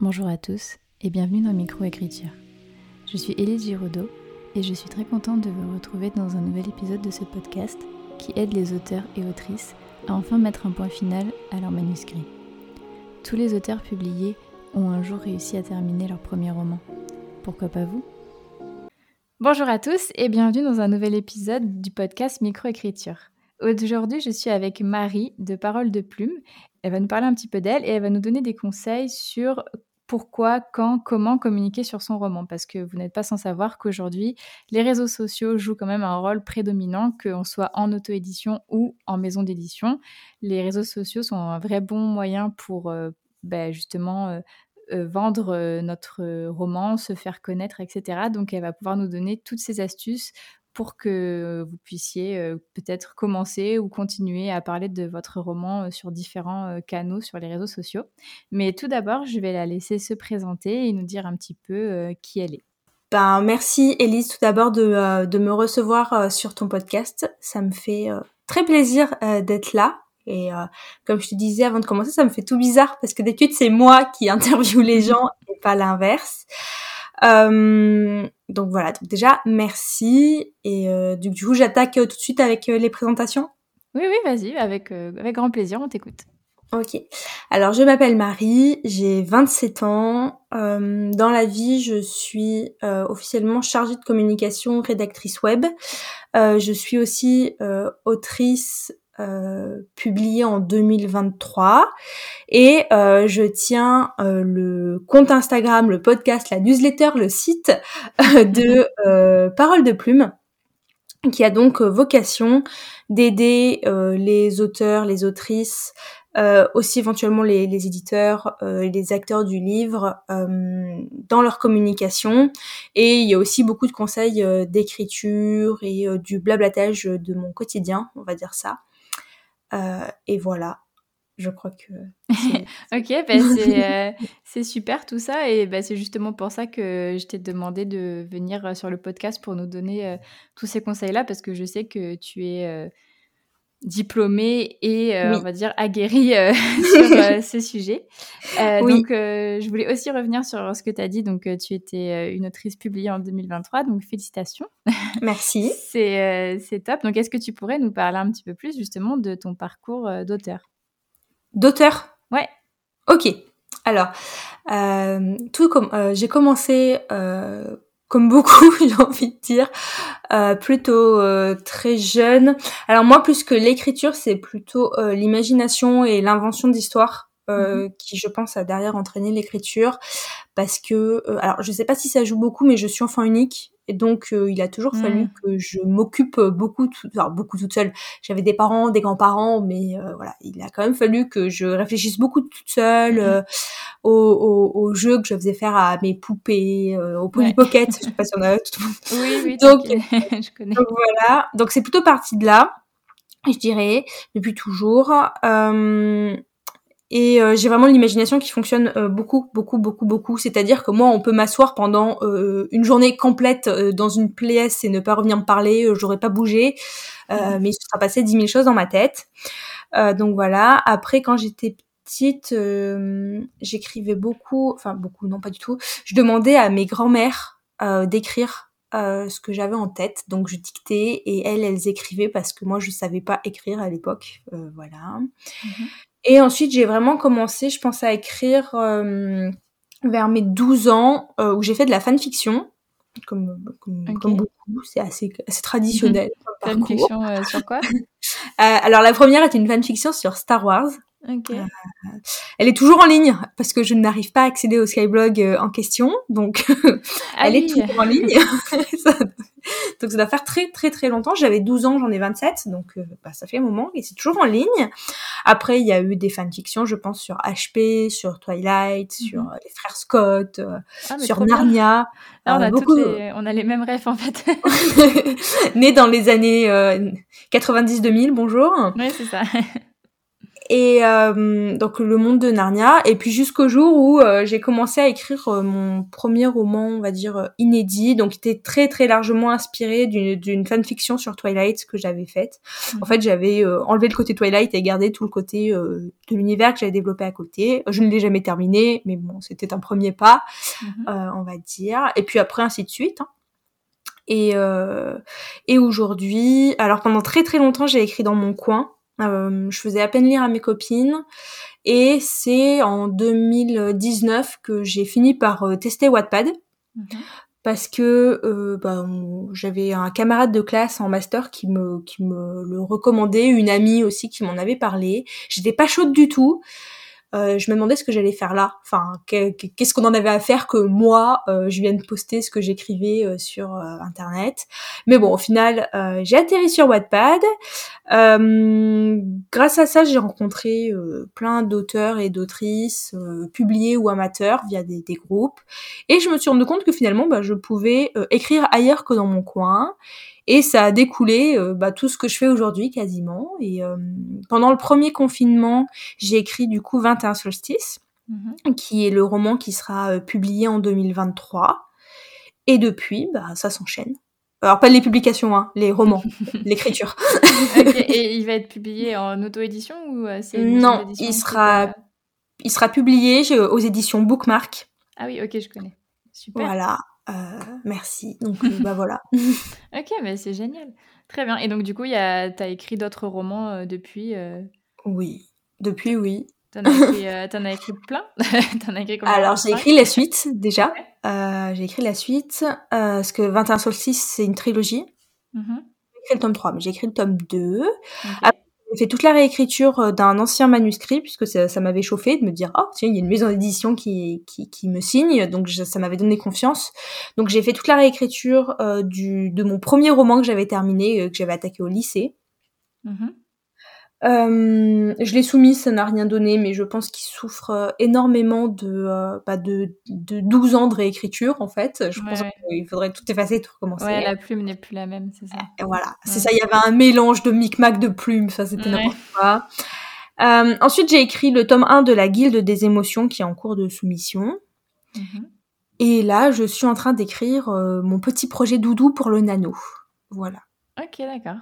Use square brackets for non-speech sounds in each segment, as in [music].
Bonjour à tous et bienvenue dans Microécriture. Je suis Élise Giraudot et je suis très contente de vous retrouver dans un nouvel épisode de ce podcast qui aide les auteurs et autrices à enfin mettre un point final à leur manuscrit. Tous les auteurs publiés ont un jour réussi à terminer leur premier roman. Pourquoi pas vous? Bonjour à tous et bienvenue dans un nouvel épisode du podcast Microécriture. Aujourd'hui, je suis avec Marie de Parole de Plume. Elle va nous parler un petit peu d'elle et elle va nous donner des conseils sur pourquoi, quand, comment communiquer sur son roman. Parce que vous n'êtes pas sans savoir qu'aujourd'hui, les réseaux sociaux jouent quand même un rôle prédominant, qu'on soit en auto-édition ou en maison d'édition. Les réseaux sociaux sont un vrai bon moyen pour euh, ben, justement euh, euh, vendre notre roman, se faire connaître, etc. Donc elle va pouvoir nous donner toutes ces astuces pour que vous puissiez euh, peut-être commencer ou continuer à parler de votre roman euh, sur différents euh, canaux sur les réseaux sociaux. Mais tout d'abord, je vais la laisser se présenter et nous dire un petit peu qui elle est. Ben, merci Elise tout d'abord de, de, me recevoir sur ton podcast. Ça me fait très plaisir d'être là. Et comme je te disais avant de commencer, ça me fait tout bizarre parce que d'habitude c'est moi qui [laughs] interviewe les [laughs] gens et pas l'inverse. Euh, donc voilà, donc déjà merci et euh, du coup j'attaque tout de suite avec euh, les présentations. Oui oui vas-y avec avec grand plaisir on t'écoute. Ok. Alors je m'appelle Marie, j'ai 27 ans. dans la vie, je suis officiellement chargée de communication, rédactrice web. je suis aussi autrice euh, publié en 2023 et euh, je tiens euh, le compte Instagram, le podcast, la newsletter, le site de Parole de Plume qui a donc vocation d'aider les auteurs, les autrices, aussi éventuellement les, les éditeurs les acteurs du livre dans leur communication. Et il y a aussi beaucoup de conseils d'écriture et du blablatage de mon quotidien, on va dire ça. Euh, et voilà, je crois que. [laughs] ok, bah, [laughs] euh, c'est super tout ça. Et bah, c'est justement pour ça que je t'ai demandé de venir euh, sur le podcast pour nous donner tous ces conseils-là, parce que je sais que tu es diplômée et euh, on va dire aguerrie euh, [laughs] sur euh, [laughs] ce sujet. Donc je voulais aussi revenir sur ce que tu as dit. Donc tu étais une autrice publiée en 2023, donc félicitations. [laughs] Merci. c'est c'est top. Donc est-ce que tu pourrais nous parler un petit peu plus justement de ton parcours d'auteur? D'auteur? Ouais. Ok. Alors, tout comme j'ai commencé comme beaucoup, [laughs] j'ai envie de dire, euh, plutôt euh, très jeune. Alors moi, plus que l'écriture, c'est plutôt euh, l'imagination et l'invention d'histoires. Euh, qui je pense a derrière entraîné l'écriture parce que alors je sais pas si ça joue beaucoup mais je suis enfant unique et donc, euh, il a toujours fallu mmh. que je m'occupe beaucoup, tout, enfin, beaucoup toute seule. J'avais des parents, des grands-parents, mais euh, voilà, il a quand même fallu que je réfléchisse beaucoup toute seule euh, aux, aux, jeux que je faisais faire à mes poupées, au Polly Pocket. je sais pas si on a [laughs] tout le monde. Oui, oui, donc, [laughs] je connais. Donc voilà, donc c'est plutôt parti de là je dirais, depuis toujours. Euh, et euh, j'ai vraiment l'imagination qui fonctionne euh, beaucoup, beaucoup, beaucoup, beaucoup. C'est-à-dire que moi, on peut m'asseoir pendant euh, une journée complète dans une pièce et ne pas revenir me parler, j'aurais pas bougé, mmh. mais il se sera passé dix mille choses dans ma tête. donc voilà. Après, quand j'étais petite, j'écrivais beaucoup, enfin beaucoup, non pas du tout. Je demandais à mes grands-mères d'écrire ce que j'avais en tête. Donc je dictais et elles, elles écrivaient parce que moi je savais pas écrire à l'époque. Euh, voilà. Mmh et ensuite, j'ai vraiment commencé, je pense, à écrire euh, vers mes 12 ans, euh, où j'ai fait de la fanfiction, comme, comme, comme beaucoup, c'est assez, assez traditionnel. [laughs] fanfiction euh, sur quoi [laughs] Alors, la première était une fanfiction sur Star Wars. Okay. elle est toujours en ligne parce que je n'arrive pas à accéder au Skyblog en question, donc [laughs] elle est toujours en ligne. [laughs] Donc ça doit faire très très très longtemps. J'avais 12 ans, j'en ai 27, donc euh, bah, ça fait un moment et c'est toujours en ligne. Après, il y a eu des fanfictions, je pense, sur HP, sur Twilight, mhm. sur euh, les frères Scott, euh, ah, sur Narnia. Ah, on, a beaucoup... les... on a les mêmes rêves en fait. [laughs] né dans les années 90-2000, bonjour. Oui, c'est ça. [laughs] et euh, donc le monde de Narnia. Et puis jusqu'au jour où euh, j'ai commencé à écrire euh, mon premier roman on va dire inédit. Donc qui était très très largement inspiré d'une d'une fanfiction sur Twilight que j'avais faite. En fait j'avais enlevé le côté Twilight et gardé tout le côté de l'univers que j'avais développé à côté. Je ne l'ai jamais terminé mais bon c'était un premier pas mhm. on va dire. Et puis après ainsi de suite hein. et et aujourd'hui alors pendant très très longtemps j'ai écrit dans mon coin euh, je faisais à peine lire à mes copines. Et c'est en 2019 que j'ai fini par euh, tester Wattpad. Mhm. Parce que euh, bah, j'avais un camarade de classe en master qui me, qui me le recommandait, une amie aussi qui m'en avait parlé. J'étais pas chaude du tout. Euh, je me demandais ce que j'allais faire là. Enfin, qu'est-ce qu'on en avait à faire que moi, euh, je vienne poster ce que j'écrivais euh, sur Internet. Mais bon, au final, j'ai atterri sur Wattpad. grâce à ça, j'ai rencontré plein d'auteurs et d'autrices, publiés ou amateurs, via des, des, groupes. Et je me suis rendu compte que finalement, bah, je pouvais écrire ailleurs que dans mon coin. Et ça a découlé euh, bah, tout ce que je fais aujourd'hui quasiment. Et euh, pendant le premier confinement, j'ai écrit du coup 21 solstices, mhm. qui est le roman qui sera euh, publié en 2023. Et depuis, bah, ça s'enchaîne. Alors pas les publications, hein, les romans, [laughs] l'écriture. Et il va être publié en auto-édition ou c'est Non, il sera, il sera publié aux éditions Bookmark. Ah oui, ok, je connais. Super. Voilà. Euh, merci. [laughs] Donc, euh, bah voilà. ok, mais c'est génial. Très bien. Et donc, du coup, tu as écrit d'autres romans euh, depuis Oui, depuis, oui. T'en as, as écrit plein? [laughs] En as écrit Alors, j'ai écrit la suite, déjà. j'ai écrit la suite, parce que 21 Solstice, c'est une trilogie. Mm-hmm. J'ai écrit le tome 3, mais j'ai écrit le tome 2. J'ai fait toute la réécriture euh, d'un ancien manuscrit puisque ça, m'avait chauffé de me dire oh tiens il y a une maison d'édition qui, qui, qui me signe. Donc ça m'avait donné confiance. Donc j'ai fait toute la réécriture euh, du de mon premier roman que j'avais terminé euh, que j'avais attaqué au lycée. Mm-hmm. Euh, je l'ai soumis, ça n'a rien donné, mais je pense qu'il souffre euh, énormément de, euh, bah de, de 12 ans de réécriture, en fait. Je pense qu'il faudrait tout effacer tout recommencer. Ouais, la plume n'est plus la même, c'est ça. Et voilà, c'est ça, il y avait un mélange de micmac de plumes, ça c'était n'importe quoi. Euh, ensuite, j'ai écrit le tome 1 de la Guilde des émotions qui est en cours de soumission. Mm-hmm. Et là, je suis en train d'écrire mon petit projet doudou pour le nano. Voilà. Ok, d'accord.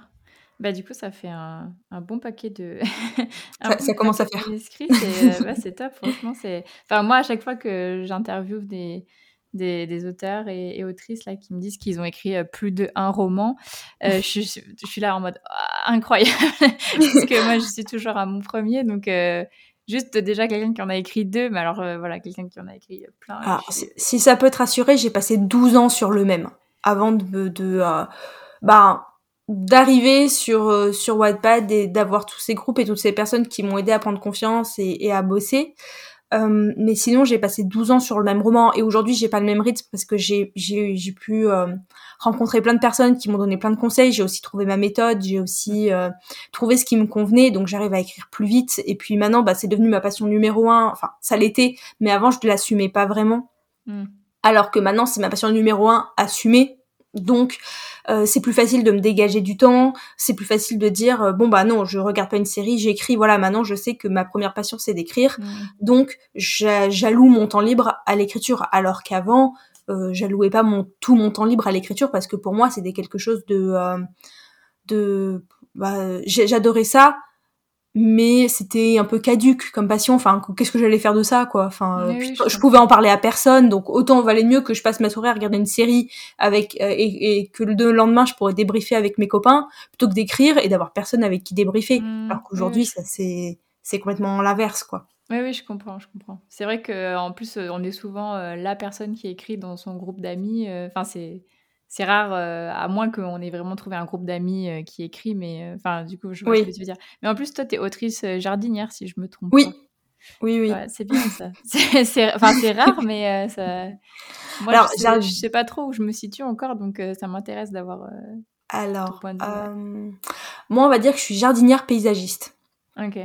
Bah, du coup, ça fait un, un bon paquet de. [laughs] ça, commence à faire. Euh, [laughs] c'est top, franchement. Enfin, moi, à chaque fois que j'interviewe des, des, des, auteurs et, autrices là, qui me disent qu'ils ont écrit euh, plus de un roman, euh, [laughs] je, je, suis là en mode «Ah, incroyable. Parce que moi, je suis toujours à mon premier. Donc. juste déjà quelqu'un qui en a écrit deux, mais alors voilà, quelqu'un qui en a écrit plein. Ah, si ça peut te rassurer, j'ai passé 12 ans sur le même avant de, de bah, d'arriver sur euh, sur Wattpad et d'avoir tous ces groupes et toutes ces personnes qui m'ont aidé à prendre confiance et, à bosser. Euh, mais sinon, j'ai passé 12 ans sur le même roman et aujourd'hui, j'ai pas le même rythme parce que j'ai j'ai j'ai pu euh, rencontrer plein de personnes qui m'ont donné plein de conseils. J'ai aussi trouvé ma méthode, j'ai aussi euh, trouvé ce qui me convenait, donc j'arrive à écrire plus vite. Et puis maintenant, bah, c'est devenu ma passion numéro un. Enfin, ça l'était, mais avant, je ne l'assumais pas vraiment. Hmm. Alors que maintenant, c'est ma passion numéro un, assumée. Donc euh, c'est plus facile de me dégager du temps, c'est plus facile de dire euh, bon bah non, je regarde pas une série, j'écris, voilà, maintenant je sais que ma première passion c'est d'écrire. Mm. Donc j'alloue mon temps libre à l'écriture alors qu'avant euh, j'allouais pas mon tout mon temps libre à l'écriture parce que pour moi c'était quelque chose de euh, de bah, j'adorais ça mais c'était un peu caduque comme passion. Enfin qu'est-ce que j'allais faire de ça quoi? Enfin je, pouvais en parler à personne donc autant valait mieux que je passe ma soirée à regarder une série avec euh, et, que le lendemain je pourrais débriefer avec mes copains plutôt que d'écrire et d'avoir personne avec qui débriefer. Mmh, alors qu'aujourd'hui ça c'est c'est complètement l'inverse quoi. Oui, oui, je comprends, je comprends. C'est vrai que en plus, on est souvent euh, la personne qui écrit dans son groupe d'amis. Euh, enfin, c'est c'est rare, euh, à moins qu'on ait vraiment trouvé un groupe d'amis euh, qui écrit, mais euh, enfin, du coup, je vois ce que tu veux dire. Mais en plus, toi, tu es autrice jardinière, si je me trompe. Oui. Oui, oui. c'est bien ça. [laughs] c'est enfin, rare, mais ça. Moi, Alors, je, sais, sais pas trop où je me situe encore, donc ça m'intéresse d'avoir. Alors, moi, on va dire que je suis jardinière paysagiste. Ok.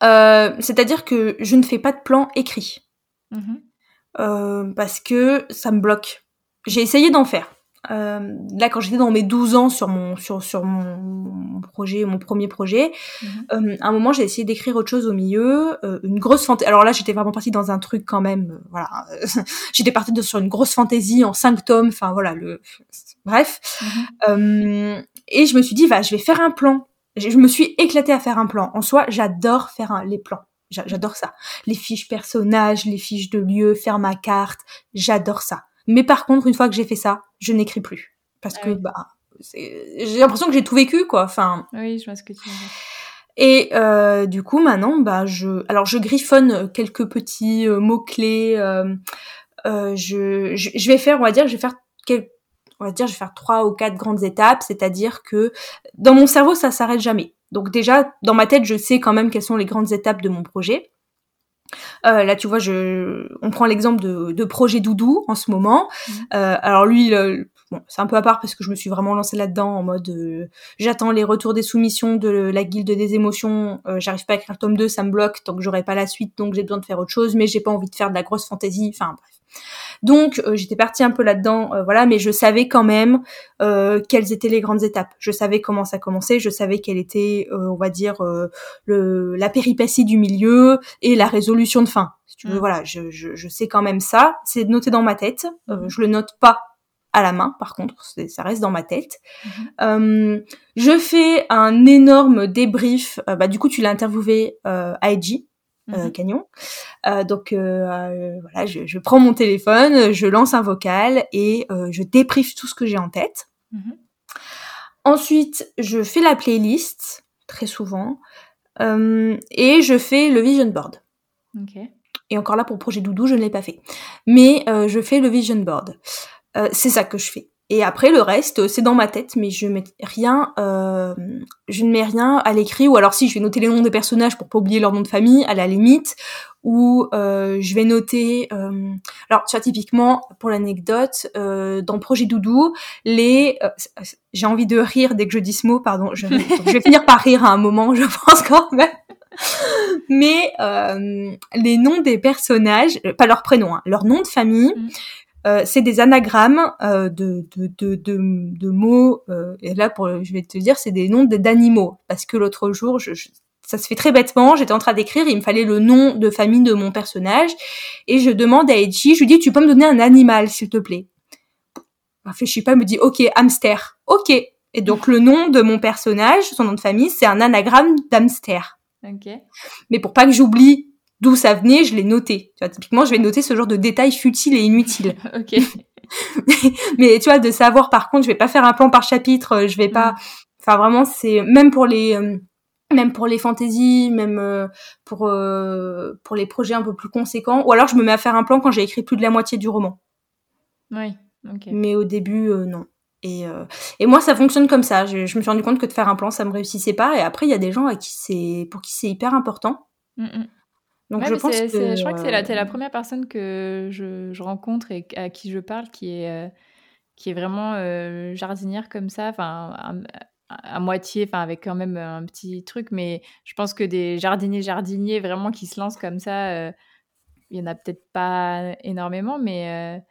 C'est-à-dire que je ne fais pas de plan écrit. Mmh parce que ça me bloque. J'ai essayé d'en faire euh, là quand j'étais dans mes 12 ans sur mon sur sur mon, projet mon premier projet mhm. euh, à un moment j'ai essayé d'écrire autre chose au milieu euh, une grosse fantaisie alors là j'étais vraiment partie dans un truc quand même euh, voilà [laughs] j'étais partie sur une grosse fantaisie en cinq tomes enfin voilà le bref mhm. et je me suis dit va je vais faire un plan je me suis éclatée à faire un plan en soi j'adore faire les plans J'adore ça. Les fiches personnages, les fiches de lieux, faire ma carte, j'adore ça. Mais par contre, une fois que j'ai fait ça, je n'écris plus. Parce ah que, bah, j'ai l'impression que j'ai tout vécu, quoi. Enfin. Oui, je vois ce que tu veux dire. Et euh, du coup, maintenant, bah, je, alors je griffonne quelques petits euh, mots clés. Euh, euh, je, je, je, vais faire, on va dire, je vais faire quelques, on va dire, je vais faire trois ou quatre grandes étapes. C'est-à-dire que dans mon cerveau, ça s'arrête jamais. Donc déjà, dans ma tête, je sais quand même quelles sont les grandes étapes de mon projet. Euh, là, tu vois, je, on prend l'exemple de, de, Projet Doudou en ce moment. Mmh. Euh, alors lui, bon, c'est un peu à part parce que je me suis vraiment lancée là-dedans en mode euh, j'attends les retours des soumissions de la guilde des émotions. Euh, j'arrive pas à écrire le tome 2, ça me bloque tant que j'aurai pas la suite, donc j'ai besoin de faire autre chose, mais j'ai pas envie de faire de la grosse fantaisie. Enfin bref. Donc euh, j'étais partie un peu là-dedans, euh, voilà, mais je savais quand même euh, quelles étaient les grandes étapes. Je savais comment ça commençait, je savais quelle était, on va dire, le, la péripétie du milieu et la résolution de fin. Si tu veux, mm. voilà, je, je, je, sais quand même ça. C'est noté dans ma tête. Mm. je le note pas à la main, par contre, ça reste dans ma tête. Mm-hmm. je fais un énorme débrief. bah, du coup, tu l'as interviewé euh, à Edgy, euh, Canyon. Euh, donc euh, voilà, je, je, prends mon téléphone, je lance un vocal et je débriefe tout ce que j'ai en tête. Mhm. Ensuite, je fais la playlist très souvent et je fais le vision board. Et encore là pour projet Doudou, je ne l'ai pas fait, mais je fais le vision board. C'est ça que je fais. Et après le reste, c'est dans ma tête, mais je mets rien, euh, je ne mets rien à l'écrit. Ou alors si, je vais noter les noms des personnages pour pas oublier leur nom de famille, à la limite. Ou euh, je vais noter. Euh, alors, tu vois, typiquement pour l'anecdote, euh, dans Projet Doudou, les, euh, j'ai envie de rire dès que je dis ce mot, pardon. Je, vais finir par rire à un moment, je pense quand même. Mais euh, les noms des personnages, pas leur prénom, hein, leur nom de famille, mm. Euh, c'est des anagrammes euh, de, de, de, de, mots. Euh, et là, pour, je vais te dire, c'est des noms d'animaux. Parce que l'autre jour, je, ça se fait très bêtement. J'étais en train d'écrire, il me fallait le nom de famille de mon personnage, et je demande à Edgy, je lui dis, tu peux me donner un animal, s'il te plaît? Réfléchis pas, me dit, ok, hamster. Ok. Et donc le nom de mon personnage, son nom de famille, c'est un anagramme d'hamster. Ok. Mais pour pas que j'oublie d'où ça venait, je l'ai noté. Tu vois, typiquement, je vais noter ce genre de détails futiles et inutiles. [laughs] ok. [laughs] mais, tu vois, de savoir, par contre, je vais pas faire un plan par chapitre, euh, je vais pas. Mm. Enfin, vraiment, c'est même pour les. Euh, même pour les fantaisies, même euh, pour pour les projets un peu plus conséquents, ou alors je me mets à faire un plan quand j'ai écrit plus de la moitié du roman. Oui, ok. Mais au début, non. Et, et moi, ça fonctionne comme ça. Je, je, me suis rendu compte que de faire un plan, ça me réussissait pas. Et après, il y a des gens à qui c'est pour qui c'est hyper important. Mm -mm. Donc je pense que je crois que c'est la, euh, première personne que je, je, rencontre et à qui je parle qui est euh, qui est vraiment euh, jardinière comme ça, enfin à, moitié, enfin avec quand même un petit truc, mais je pense que des jardiniers jardiniers vraiment qui se lancent comme ça, il y en a peut-être pas énormément, mais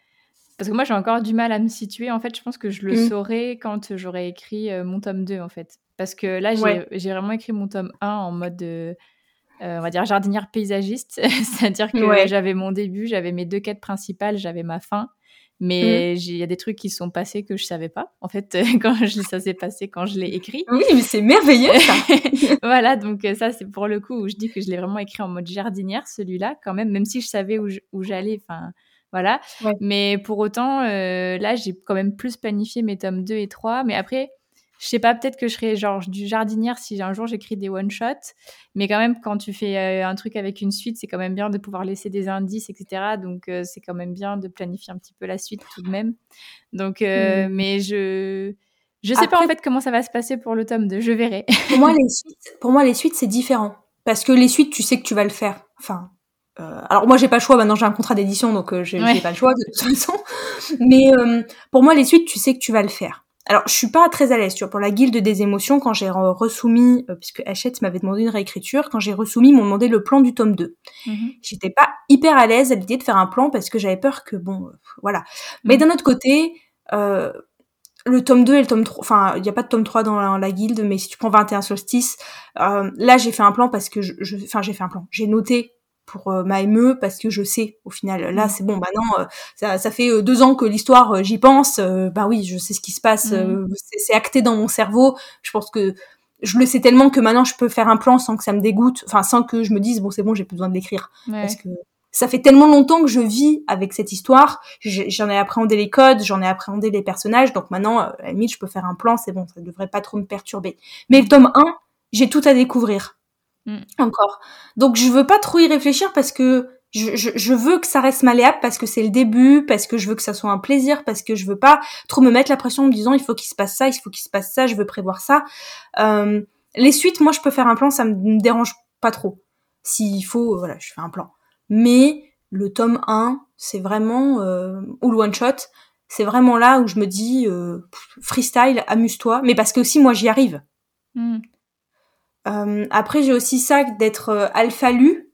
parce que moi j'ai encore du mal à me situer. En fait, je pense que je le mmh. saurai quand j'aurai écrit mon tome 2 en fait, parce que là j'ai vraiment écrit mon tome 1 en mode euh, on va dire jardinière paysagiste, [laughs] c'est-à-dire que j'avais mon début, j'avais mes deux quêtes principales, j'avais ma fin, mais mmh. il y a des trucs qui sont passés que je savais pas. En fait, [laughs] quand je, ça s'est passé quand je l'ai écrit. Oui, mais c'est merveilleux ça. [laughs] voilà, donc euh, ça c'est pour le coup où je dis que je l'ai vraiment écrit en mode jardinière celui-là quand même, même si je savais où j'allais. Enfin, voilà. Mais pour autant, euh, là j'ai quand même plus planifié mes tomes 2 et 3. Mais après, je sais pas, peut-être que je serais genre du jardinière si un jour j'écris des one-shots, mais quand même, quand tu fais euh, un truc avec une suite, c'est quand même bien de pouvoir laisser des indices, etc. Donc, euh, c'est quand même bien de planifier un petit peu la suite tout de même. Donc, euh, mmh. mais je. Je sais pas en fait comment ça va se passer pour le tome 2, je verrai. [laughs] pour moi, les suites, pour moi, les suites, c'est différent. Parce que les suites, tu sais que tu vas le faire. Enfin, alors moi j'ai pas le choix maintenant j'ai un contrat d'édition donc j'ai pas le choix de toute [laughs] façon mais pour moi les suites tu sais que tu vas le faire alors, je suis pas très à l'aise, tu vois, pour la guilde des émotions, quand j'ai resoumis, euh, puisque Hachette m'avait demandé une réécriture, quand j'ai resoumis, ils m'ont demandé le plan du tome 2. Mhm. J'étais pas hyper à l'aise à l'idée de faire un plan parce que j'avais peur que, bon, euh, voilà. Mais mhm. d'un autre côté, euh, le tome 2 et le tome 3, enfin, il n'y a pas de tome 3 dans la, guilde, mais si tu prends 21 solstices, euh, là, j'ai fait un plan parce que je, enfin, j'ai fait un plan. J'ai noté pour euh, ma ME parce que je sais, au final, là, mm. c'est bon, maintenant, euh, ça, ça, fait deux ans que l'histoire, j'y pense, bah oui, je sais ce qui se passe, mm. c'est acté dans mon cerveau. Je pense que je le sais tellement que maintenant, je peux faire un plan sans que ça me dégoûte, enfin, sans que je me dise, bon, c'est bon, j'ai plus besoin de l'écrire. Parce que ça fait tellement longtemps que je vis avec cette histoire, j'en ai appréhendé les codes, j'en ai appréhendé les personnages, donc maintenant, euh, à la limite, je peux faire un plan, c'est bon, ça ne devrait pas trop me perturber. Mais le tome 1, j'ai tout à découvrir. Mm. Encore. Donc je veux pas trop y réfléchir parce que je, je, veux que ça reste malléable parce que c'est le début, parce que je veux que ça soit un plaisir, parce que je veux pas trop me mettre la pression en me disant il faut qu'il se passe ça, il faut qu'il se passe ça, je veux prévoir ça. Euh, les suites, moi je peux faire un plan, ça me dérange pas trop. S'il faut, voilà, je fais un plan mais le tome 1, c'est vraiment, euh, ou le one-shot, c'est vraiment là où je me dis, euh, freestyle, amuse-toi, mais parce que aussi moi j'y arrive. Hmm. Euh, après j'ai aussi ça d'être euh, alpha lu,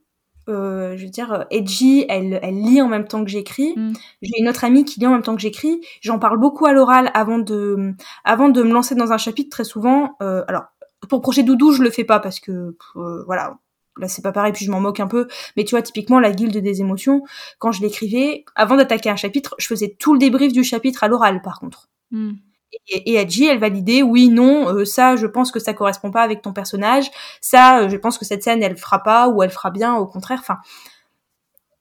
euh, je veux dire, Edgy, elle, elle lit en même temps que j'écris. Hmm. J'ai une autre amie qui lit en même temps que j'écris. J'en parle beaucoup à l'oral avant de, avant de me lancer dans un chapitre très souvent. Euh, alors, pour Projet Doudou, je le fais pas parce que, voilà, là c'est pas pareil puis je m'en moque un peu mais tu vois typiquement la guilde des émotions quand je l'écrivais avant d'attaquer un chapitre je faisais tout le débrief du chapitre à l'oral par contre hmm. Et, et Adji elle validait oui non euh, ça je pense que ça correspond pas avec ton personnage ça euh, je pense que cette scène elle fera pas ou elle fera bien au contraire enfin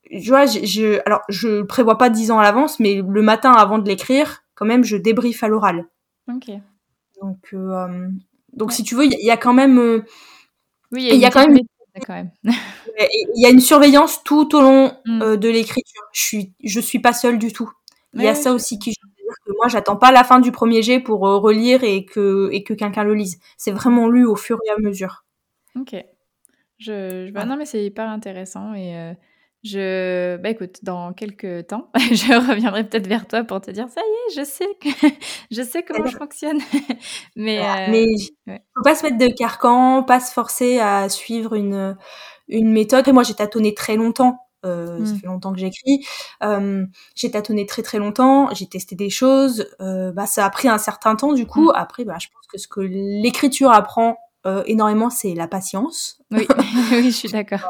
tu vois je, alors je prévois pas dix ans à l'avance mais le matin avant de l'écrire quand même je débrief à l'oral ok donc euh, donc si tu veux il y, a quand même oui il y a, quand même quand même. [laughs] Il y a une surveillance tout au long mm. de l'écriture. Je suis, je suis pas seule du tout. Il y a ça aussi qui que moi j'attends pas la fin du premier jet pour euh, relire et que et que quelqu'un le lise. C'est vraiment lu au fur et à mesure. Ok. Je, je... Bah, non mais c'est hyper intéressant et euh, je, bah écoute, dans quelques temps, [laughs] je reviendrai peut-être vers toi pour te dire ça y est, je sais que [laughs] je sais comment je fonctionne. [laughs] mais euh, mais faut pas se mettre de carcan, pas se forcer à suivre une une méthode. Et moi, j'ai tâtonné très longtemps. Euh, Ça mmh. fait longtemps que j'écris. Euh, j'ai tâtonné très très longtemps. J'ai testé des choses. Euh, bah, ça a pris un certain temps. Du coup, mmh. après, bah, je pense que ce que l'écriture apprend euh, énormément, c'est la patience. Oui, [laughs] [laughs] oui, je suis d'accord.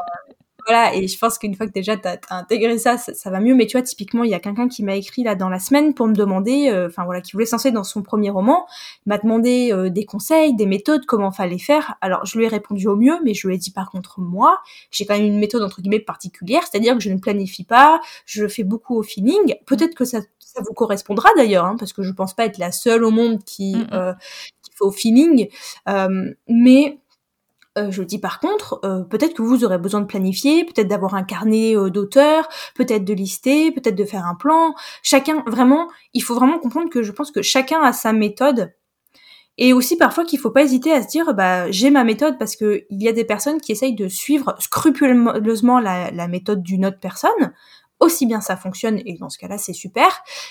Voilà, et je pense qu'une fois que déjà tu as, intégré ça, ça, va mieux. Mais tu vois, typiquement, il y a quelqu'un qui m'a écrit là dans la semaine pour me demander, euh, enfin voilà, qui voulait se dans son premier roman, m'a demandé euh, des conseils, des méthodes, comment fallait faire. Alors je lui ai répondu au mieux, mais je lui ai dit par contre moi, j'ai quand même une méthode entre guillemets particulière, c'est-à-dire que je ne planifie pas, je fais beaucoup au feeling. Peut-être que ça, ça vous correspondra d'ailleurs, hein, parce que je pense pas être la seule au monde qui, euh, qui fait au feeling, euh, mais euh, je dis par contre, euh, peut-être que vous aurez besoin de planifier, peut-être d'avoir un carnet euh, d'auteur, peut-être de lister, peut-être de faire un plan. Chacun, vraiment, il faut vraiment comprendre que je pense que chacun a sa méthode. Et aussi parfois qu'il faut pas hésiter à se dire, bah j'ai ma méthode parce que il y a des personnes qui essayent de suivre scrupuleusement la, la méthode d'une autre personne. Aussi bien ça fonctionne et dans ce cas-là c'est super,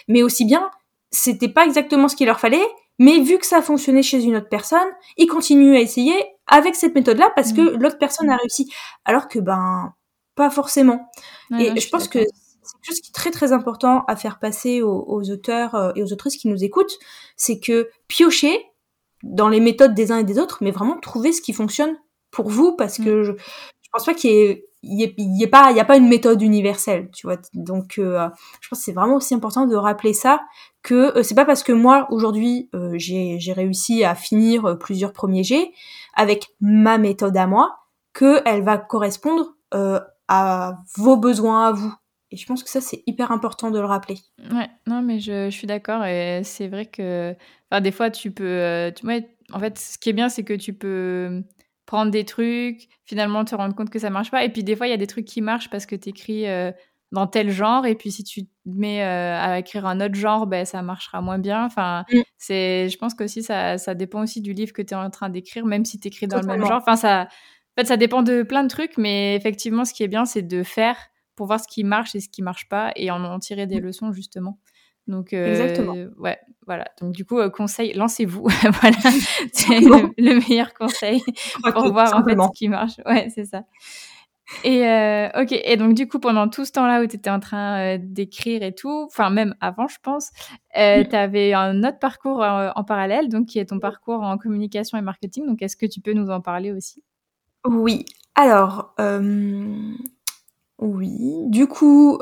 mais aussi bien c'était pas exactement ce qu'il leur fallait, mais vu que ça a fonctionné chez une autre personne, ils continuent à essayer avec cette méthode-là parce que mm. l'autre personne a réussi. Alors que, ben, pas forcément. et je, pense que c'est quelque chose qui est très très important à faire passer aux, auteurs euh, et aux autrices qui nous écoutent, c'est que piocher dans les méthodes des uns et des autres, mais vraiment trouver ce qui fonctionne pour vous parce mm. que je pense pas qu'il y ait y, a pas il pas une méthode universelle tu vois. Donc euh, je pense que c'est vraiment aussi important de rappeler ça que euh, c'est pas parce que moi aujourd'hui euh, j'ai réussi à finir plusieurs premiers G avec ma méthode à moi que elle va correspondre à vos besoins à vous. Et je pense que ça c'est hyper important de le rappeler. Ouais non mais je, je suis d'accord et c'est vrai que enfin des fois tu peux tu en fait ce qui est bien c'est que tu peux prendre des trucs, finalement te rendre compte que ça marche pas. Et puis des fois, il y a des trucs qui marchent parce que tu écris euh, dans tel genre. Et puis si tu te mets euh, à écrire un autre genre, ben, ça marchera moins bien. Enfin, mm. c'est, je pense que aussi ça, ça dépend aussi du livre que tu es en train d'écrire, même si tu écris dans le même genre. Enfin, ça, en fait, ça dépend de plein de trucs. Mais effectivement, ce qui est bien, c'est de faire pour voir ce qui marche et ce qui marche pas et en en tirer des mm. leçons, justement. Donc, euh, Exactement. ouais, voilà. Donc, du coup, euh, conseil, lancez-vous. [laughs] voilà. [laughs] C'est le, meilleur conseil [laughs] pour voir en fait ce qui marche. Ouais, c'est ça. Et euh, ok, et donc du coup, pendant tout ce temps-là où tu étais en train d'écrire et tout, enfin même avant, je pense, euh, tu avais un autre parcours en parallèle, donc qui est ton parcours en communication et marketing. Donc est-ce que tu peux nous en parler aussi? Oui. Alors, oui. Du coup,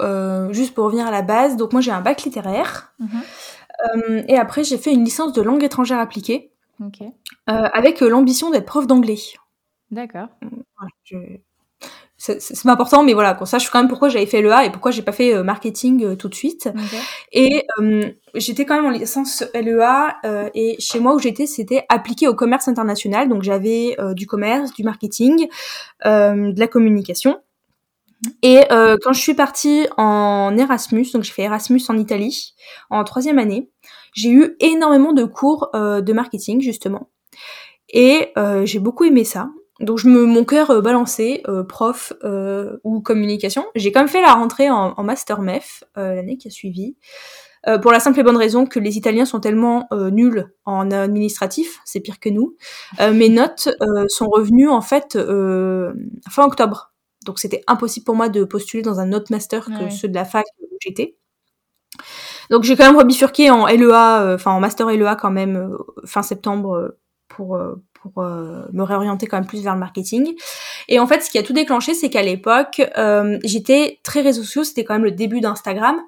juste pour revenir à la base, donc moi j'ai un bac littéraire. Mm-hmm. et après, j'ai fait une licence de langue étrangère appliquée. avec l'ambition d'être prof d'anglais. D'accord. Voilà, je c'est important, mais voilà, qu'on sache quand même pourquoi j'avais fait le A et pourquoi j'ai pas fait euh, marketing euh, tout de suite. Et euh, j'étais quand même en licence LEA et chez moi où j'étais, c'était appliqué au commerce international. Donc j'avais du commerce, du marketing, de la communication. Et quand je suis partie en Erasmus, donc j'ai fait Erasmus en Italie en troisième année, j'ai eu énormément de cours de marketing justement. Et j'ai beaucoup aimé ça. Donc je me, mon cœur euh, balancé, euh, prof euh, ou communication. J'ai quand même fait la rentrée en, en master MEF l'année qui a suivi. pour la simple et bonne raison que les Italiens sont tellement nuls en administratif, c'est pire que nous. mes notes sont revenues en fait fin octobre. Donc c'était impossible pour moi de postuler dans un autre master que ceux de la fac où j'étais. Donc j'ai quand même rebifurqué en LEA, enfin en master LEA quand même fin septembre pour pour euh, me réorienter quand même plus vers le marketing. Et en fait, ce qui a tout déclenché, c'est qu'à l'époque, euh, j'étais très réseaux sociaux, c'était quand même le début d'Instagram.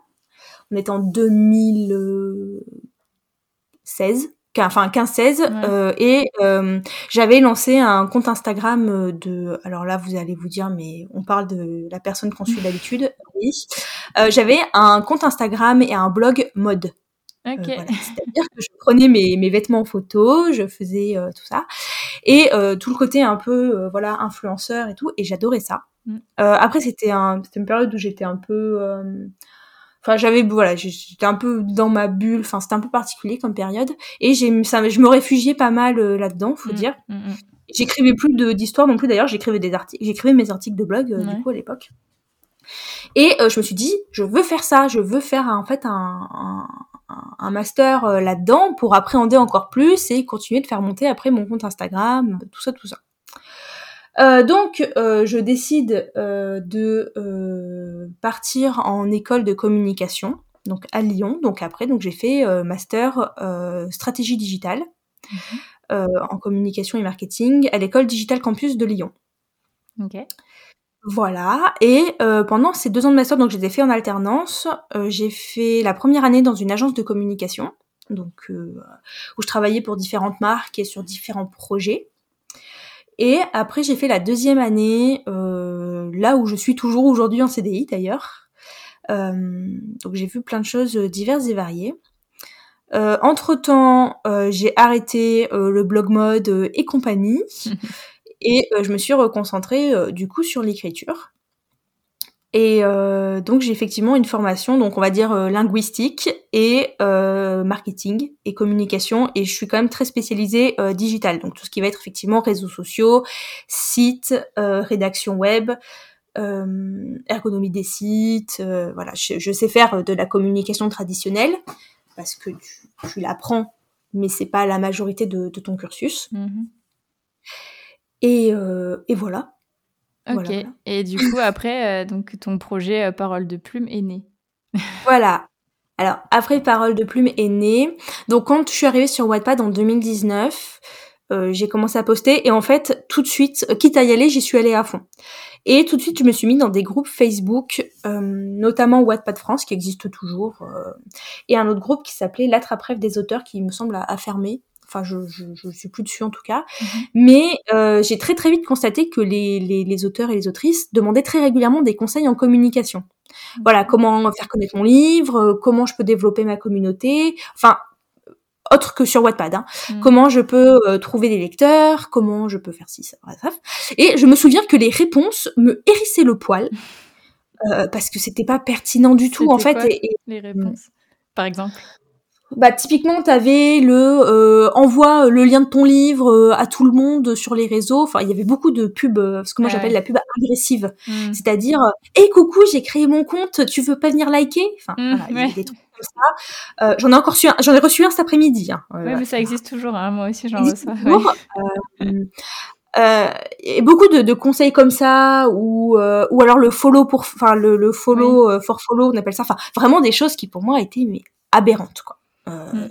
On était en 2016, enfin 15-16, euh, et j'avais lancé un compte Instagram de... Alors là, vous allez vous dire, mais on parle de la personne qu'on suit [laughs] d'habitude. Oui. j'avais un compte Instagram et un blog mode. Euh, C'est-à-dire que je prenais mes, mes, vêtements en photo, je faisais euh, tout ça, et euh, tout le côté un peu voilà influenceur et tout, et j'adorais ça. Mm. après, c'était un, une période où j'étais un peu, enfin j'avais voilà, j'étais un peu dans ma bulle, enfin c'était un peu particulier comme période, et j'ai, ça, je me réfugiais pas mal là-dedans, faut mm. dire. Mm, j'écrivais plus d'histoires non plus d'ailleurs, j'écrivais des articles, j'écrivais mes articles de blog du coup à l'époque. Et je me suis dit, je veux faire ça, je veux faire en fait un, un master euh, là-dedans pour appréhender encore plus et continuer de faire monter après mon compte Instagram, tout ça, tout ça. Euh, donc, euh, je décide de partir en école de communication, donc à Lyon. Donc après, donc j'ai fait master stratégie digitale mhm. en communication et marketing à l'école Digital Campus de Lyon. Ok. Voilà. Et euh, pendant ces deux ans de master, donc j'ai fait en alternance. Euh, j'ai fait la première année dans une agence de communication, donc euh, où je travaillais pour différentes marques et sur différents projets. Et après, j'ai fait la deuxième année, là où je suis toujours aujourd'hui en CDI d'ailleurs. donc j'ai vu plein de choses diverses et variées. entre temps, j'ai arrêté le blog mode et compagnie. [laughs] Et euh, je me suis reconcentrée euh, du coup sur l'écriture. Et euh, donc j'ai effectivement une formation, donc on va dire linguistique et marketing et communication, et je suis quand même très spécialisée digital, donc tout ce qui va être effectivement réseaux sociaux, sites, rédaction web, ergonomie des sites, voilà, je, sais faire de la communication traditionnelle parce que tu, l'apprends, mais c'est pas la majorité de, ton cursus. Mmh et, euh, et voilà. Ok. Et du coup, après, euh, donc ton projet euh, Parole de Plume est né. [laughs] voilà. Alors, après Parole de Plume est né. Donc, quand je suis arrivée sur Wattpad en 2019, j'ai commencé à poster et en fait, tout de suite, quitte à y aller, j'y suis allée à fond. Et tout de suite, je me suis mis dans des groupes Facebook, notamment Wattpad France, qui existe toujours, et un autre groupe qui s'appelait L'attrape-rêve des auteurs, qui me semble a fermé. Enfin, je, je, suis plus dessus en tout cas. Mhm. Mais euh, j'ai très très vite constaté que les, les, auteurs et les autrices demandaient très régulièrement des conseils en communication. Voilà, comment faire connaître mon livre, euh, comment je peux développer ma communauté. Enfin, autre que sur Wattpad. Hein. Mhm. Comment je peux euh, trouver des lecteurs, comment je peux faire ci, ça, bref. Et je me souviens que les réponses me hérissaient le poil. [laughs] parce que c'était pas pertinent du tout en fait. les réponses, par exemple? Bah typiquement t'avais le euh, envoie le lien de ton livre euh, à tout le monde sur les réseaux. Enfin il y avait beaucoup de pubs euh, ce que moi j'appelle la pub agressive. Mmh. c'est-à-dire hé coucou j'ai créé mon compte tu veux pas venir liker? Enfin mmh, voilà, il y a des trucs comme ça. J'en ai encore su j'en ai reçu un cet après-midi hein. ouais, mais ça existe toujours hein, moi aussi j'en reçois Euh, et beaucoup de, de, conseils comme ça ou euh, ou alors le follow pour enfin le, le follow euh, for follow on appelle ça. Enfin vraiment des choses qui pour moi étaient mais aberrantes quoi. euh, mm.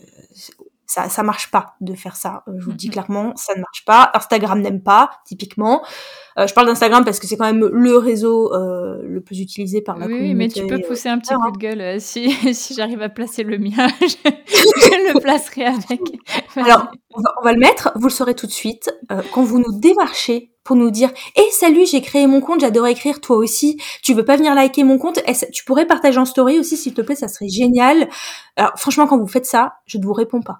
ça ça marche pas de faire ça je vous le dis mm-hmm. clairement ça ne marche pas Instagram n'aime pas typiquement euh, je parle d'Instagram parce que c'est quand même le réseau euh, le plus utilisé par la oui, communauté. Oui, mais tu peux pousser un petit coup de gueule euh, si, [laughs] si j'arrive à placer le mien, [laughs] je, le placerai avec. [laughs] Alors, on va, on va, le mettre, vous le saurez tout de suite. Euh, quand vous nous démarchez pour nous dire "Eh salut, j'ai créé mon compte, j'adore écrire, toi aussi. Tu veux pas venir liker mon compte? Eh, Tu pourrais partager en story aussi s'il te plaît, ça serait génial." Alors franchement, quand vous faites ça, je ne vous réponds pas.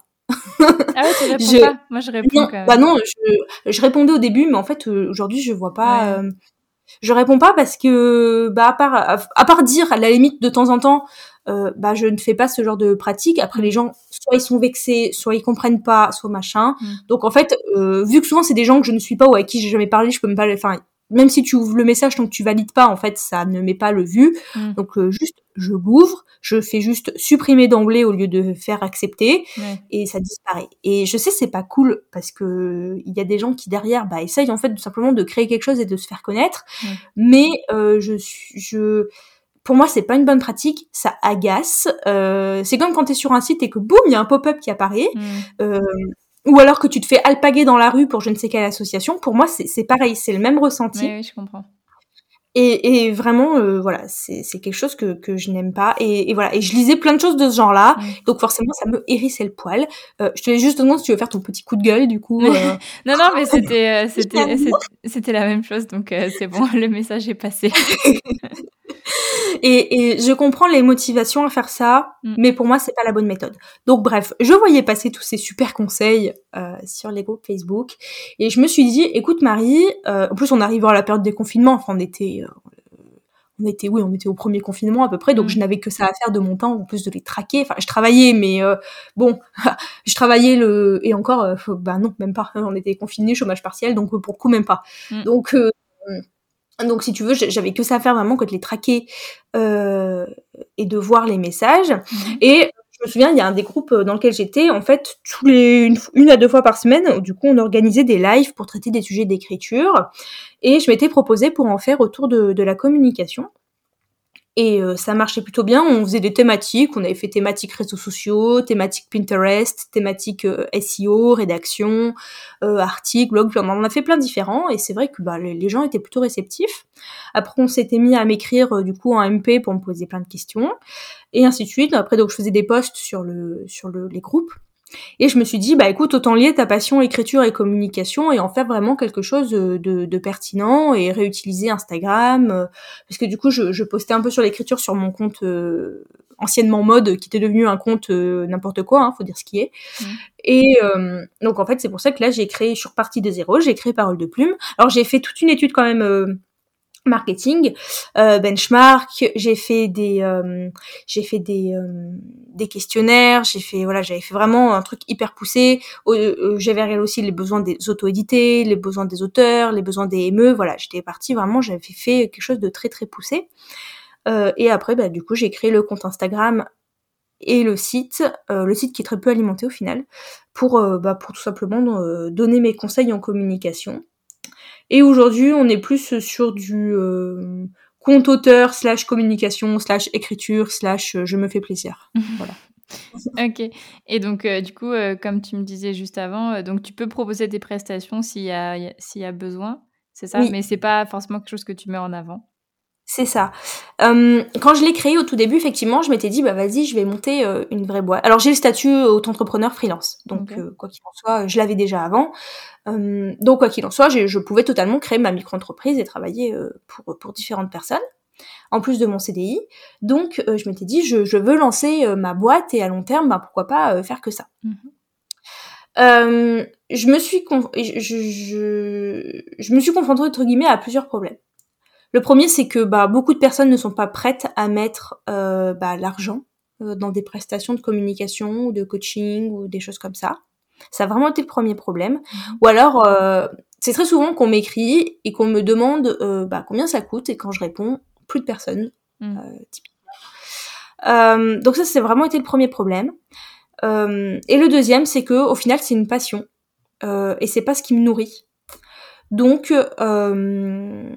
ah ouais, tu réponds je... pas Moi, je réponds quand même. Bah non, je, je, répondais au début, mais en fait, euh, aujourd'hui, je vois pas. Ouais. Euh, je réponds pas parce que, bah, à part, à, part dire à la limite de temps en temps, euh, bah, je ne fais pas ce genre de pratique. Après, les gens, soit ils sont vexés, soit ils comprennent pas, soit machin. Mm. Donc, en fait, euh, vu que souvent c'est des gens que je ne suis pas ou avec qui j'ai jamais parlé, je peux même pas, enfin, même si tu ouvres le message tant que tu valides pas, en fait, ça ne met pas le vu. Mm. Donc euh, juste, je l'ouvre, je fais juste supprimer d'emblée au lieu de faire accepter, et ça disparaît. Et je sais c'est pas cool parce que il y a des gens qui derrière, bah, essayent en fait tout simplement de créer quelque chose et de se faire connaître. Mais euh, je je pour moi, c'est pas une bonne pratique, ça agace. Euh, c'est comme quand tu es sur un site et que boum, il y a un pop-up qui apparaît. Mm. Euh, ou alors que tu te fais alpaguer dans la rue pour je ne sais quelle association, pour moi c'est pareil, c'est le même ressenti. Oui, oui je comprends. Et, et vraiment, euh, voilà, c'est quelque chose que, que je n'aime pas. Et, et, voilà, et je lisais plein de choses de ce genre-là, donc forcément ça me hérissait le poil. Euh, je te laisse juste demander si tu veux faire ton petit coup de gueule, du coup. euh. [laughs] non, non, mais c'était [laughs] c'était la même chose, donc c'est bon, [laughs] le message est passé. [laughs] et, et je comprends les motivations à faire ça, Mm. mais pour moi c'est pas la bonne méthode. Donc bref, je voyais passer tous ces super conseils euh, sur les groupes Facebook, et je me suis dit, écoute Marie, euh, en plus on arrive à la période des confinements, enfin on était, euh, on était, oui, on était au premier confinement à peu près, donc Mm. je n'avais que ça à faire de mon temps, en plus de les traquer. Enfin, je travaillais, mais bon, [laughs] je travaillais le et encore, bah non, même pas. On était confinés, chômage partiel, donc pour le coup même pas. Mm. Donc donc si tu veux, j'avais que ça à faire vraiment que de les traquer euh, et de voir les messages. Mhm. Et je me souviens, il y a un des groupes dans lequel j'étais, en fait, tous les une, une à deux fois par semaine, du coup, on organisait des lives pour traiter des sujets d'écriture. Et je m'étais proposée pour en faire autour de, de la communication. Et euh, ça marchait plutôt bien. On faisait des thématiques. On avait fait thématiques réseaux sociaux, thématiques Pinterest, thématiques euh, SEO, rédaction, euh, articles, blog. On en a fait plein différents. Et c'est vrai que bah, les, les gens étaient plutôt réceptifs. Après, on s'était mis à m'écrire euh, du coup en MP pour me poser plein de questions et ainsi de suite. Après, donc je faisais des posts sur le sur le, les groupes. Et je me suis dit, bah écoute, autant lier ta passion écriture et communication et en faire vraiment quelque chose de, de, de pertinent et réutiliser Instagram. euh, parce que du coup, je, je postais un peu sur l'écriture sur mon compte euh, anciennement mode, qui était devenu un compte euh, n'importe quoi, hein, faut dire ce qui est. Et euh, donc en fait, c'est pour ça que là, j'ai créé, je suis repartie de zéro, j'ai créé Parole de Plume. Alors j'ai fait toute une étude quand même... marketing, euh, benchmark, j'ai fait des euh, j'ai fait des euh, des questionnaires, j'ai fait voilà, j'avais fait vraiment un truc hyper poussé. Euh, j'avais regardé aussi les besoins des auto-édités, les besoins des auteurs, les besoins des ME, voilà, j'étais partie vraiment, j'avais fait quelque chose de très très poussé. Et après bah du coup, j'ai créé le compte Instagram et le site, le site qui est très peu alimenté au final, pour bah, pour tout simplement donner mes conseils en communication. Et aujourd'hui, on est plus sur du euh, compte auteur slash communication slash écriture slash euh, je me fais plaisir. [laughs] Voilà. ok. Et donc, euh, du coup, euh, comme tu me disais juste avant, donc tu peux proposer des prestations s'il y a, y a- s'il y a besoin, c'est ça? Oui. Mais c'est pas forcément quelque chose que tu mets en avant? C'est ça. Euh, quand je l'ai créé au tout début, effectivement, je m'étais dit, bah vas-y, je vais monter euh, une vraie boîte. Alors j'ai le statut auto-entrepreneur freelance, donc euh, quoi qu'il en soit, je l'avais déjà avant. Euh, donc quoi qu'il en soit, je pouvais totalement créer ma micro-entreprise et travailler euh, pour, pour différentes personnes, en plus de mon CDI. Donc euh, je m'étais dit, je, je veux lancer euh, ma boîte et à long terme, bah, pourquoi pas euh, faire que ça. Mhm. Euh, je me suis je, je, je me suis confrontée entre guillemets à plusieurs problèmes. Le premier, c'est que bah, beaucoup de personnes ne sont pas prêtes à mettre euh, bah, l'argent euh, dans des prestations de communication ou de coaching ou des choses comme ça. Ça a vraiment été le premier problème. Mhm. Ou alors, euh, c'est très souvent qu'on m'écrit et qu'on me demande euh, bah, combien ça coûte et quand je réponds, plus de personnes, Mhm. euh. Euh, donc ça, c'est vraiment été le premier problème. Euh, et le deuxième, c'est que au final, c'est une passion euh, et c'est pas ce qui me nourrit. Donc, euh,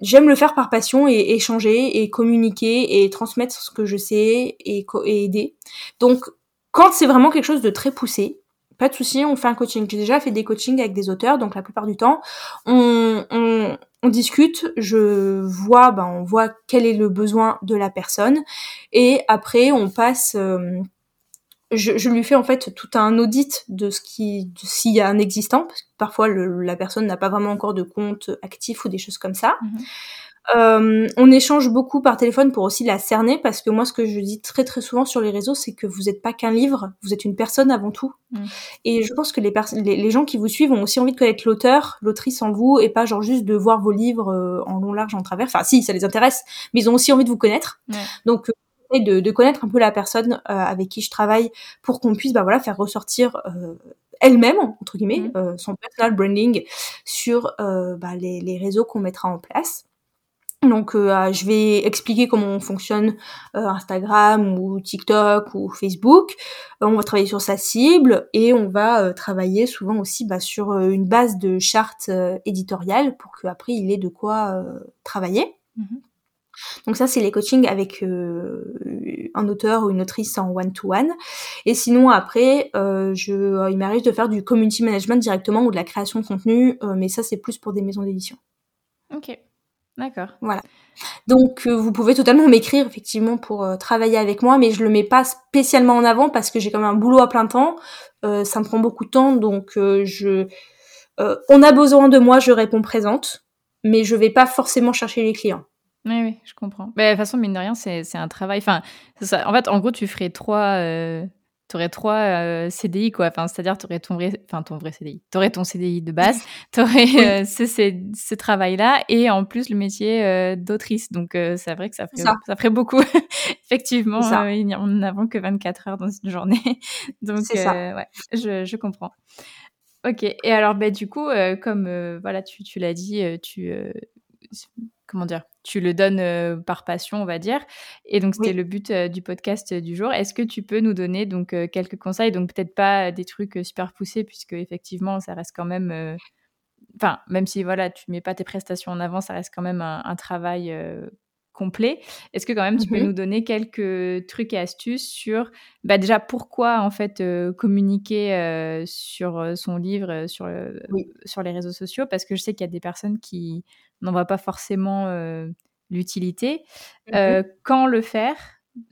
j'aime le faire par passion et échanger et communiquer et transmettre ce que je sais et, aider. Donc, quand c'est vraiment quelque chose de très poussé, pas de souci, on fait un coaching. J'ai déjà fait des coachings avec des auteurs, donc la plupart du temps, on, on, on discute, je vois, ben, on voit quel est le besoin de la personne, et après on passe. Euh, je, je, lui fais en fait tout un audit de ce qui, s'il y a un existant, parce que parfois le, la personne n'a pas vraiment encore de compte actif ou des choses comme ça. Mhm. Euh, on échange beaucoup par téléphone pour aussi la cerner parce que moi ce que je dis très très souvent sur les réseaux c'est que vous n'êtes pas qu'un livre, vous êtes une personne avant tout. Mm. Et je pense que les, les, les, gens qui vous suivent ont aussi envie de connaître l'auteur, l'autrice en vous et pas genre juste de voir vos livres euh, en long, large, en travers. Enfin si, ça les intéresse, mais ils ont aussi envie de vous connaître. Donc euh, de, de, connaître un peu la personne avec qui je travaille pour qu'on puisse bah voilà faire ressortir elle-même entre guillemets mm. son personal branding sur bah, les, les réseaux qu'on mettra en place. Donc euh, ah, je vais expliquer comment fonctionne euh, Instagram ou TikTok ou Facebook. Euh, on va travailler sur sa cible et on va travailler souvent aussi bah, sur une base de charte éditoriale pour qu'après il ait de quoi travailler. Mhm. Donc ça c'est les coachings avec un auteur ou une autrice en one-to-one. Et sinon après, je, il m'arrive de faire du community management directement ou de la création de contenu, mais ça c'est plus pour des maisons d'édition. Ok. D'accord. Voilà. Donc euh, vous pouvez totalement m'écrire effectivement pour euh, travailler avec moi, mais je le mets pas spécialement en avant parce que j'ai quand même un boulot à plein temps. Euh, ça me prend beaucoup de temps, donc je, on a besoin de moi, je réponds présente, mais je vais pas forcément chercher les clients. Oui, oui, je comprends. Mais de toute façon, mine de rien, c'est un travail. Enfin, ça. en fait, en gros, tu ferais trois tu aurais trois euh, CDI, quoi. Enfin, c'est-à-dire, tu aurais ton vrai, enfin, ton vrai CDI. Tu aurais ton CDI de base, [laughs] tu aurais euh, ce, ce, travail-là et en plus le métier euh, d'autrice. Donc, c'est vrai que ça ferait, ça. ferait beaucoup. [laughs] Effectivement, on n'avons que 24 heures dans une journée. [laughs] Donc, ouais, je, je comprends. Ok. Et alors, bah, du coup, comme voilà, tu, tu l'as dit, tu comment dire, tu le donnes euh, par passion, on va dire. Et donc, c'était le but euh, du podcast euh, du jour. Est-ce que tu peux nous donner donc quelques conseils? Donc, peut-être pas des trucs super poussés, puisque effectivement, ça reste quand même. Enfin, même si voilà, tu mets pas tes prestations en avant, ça reste quand même un, travail complet. Est-ce que quand même tu peux mmh nous donner quelques trucs et astuces sur bah, déjà pourquoi en fait communiquer sur son livre sur sur les réseaux sociaux? Parce que je sais qu'il y a des personnes qui n'en voit pas forcément euh, l'utilité. Mmh euh, quand le faire?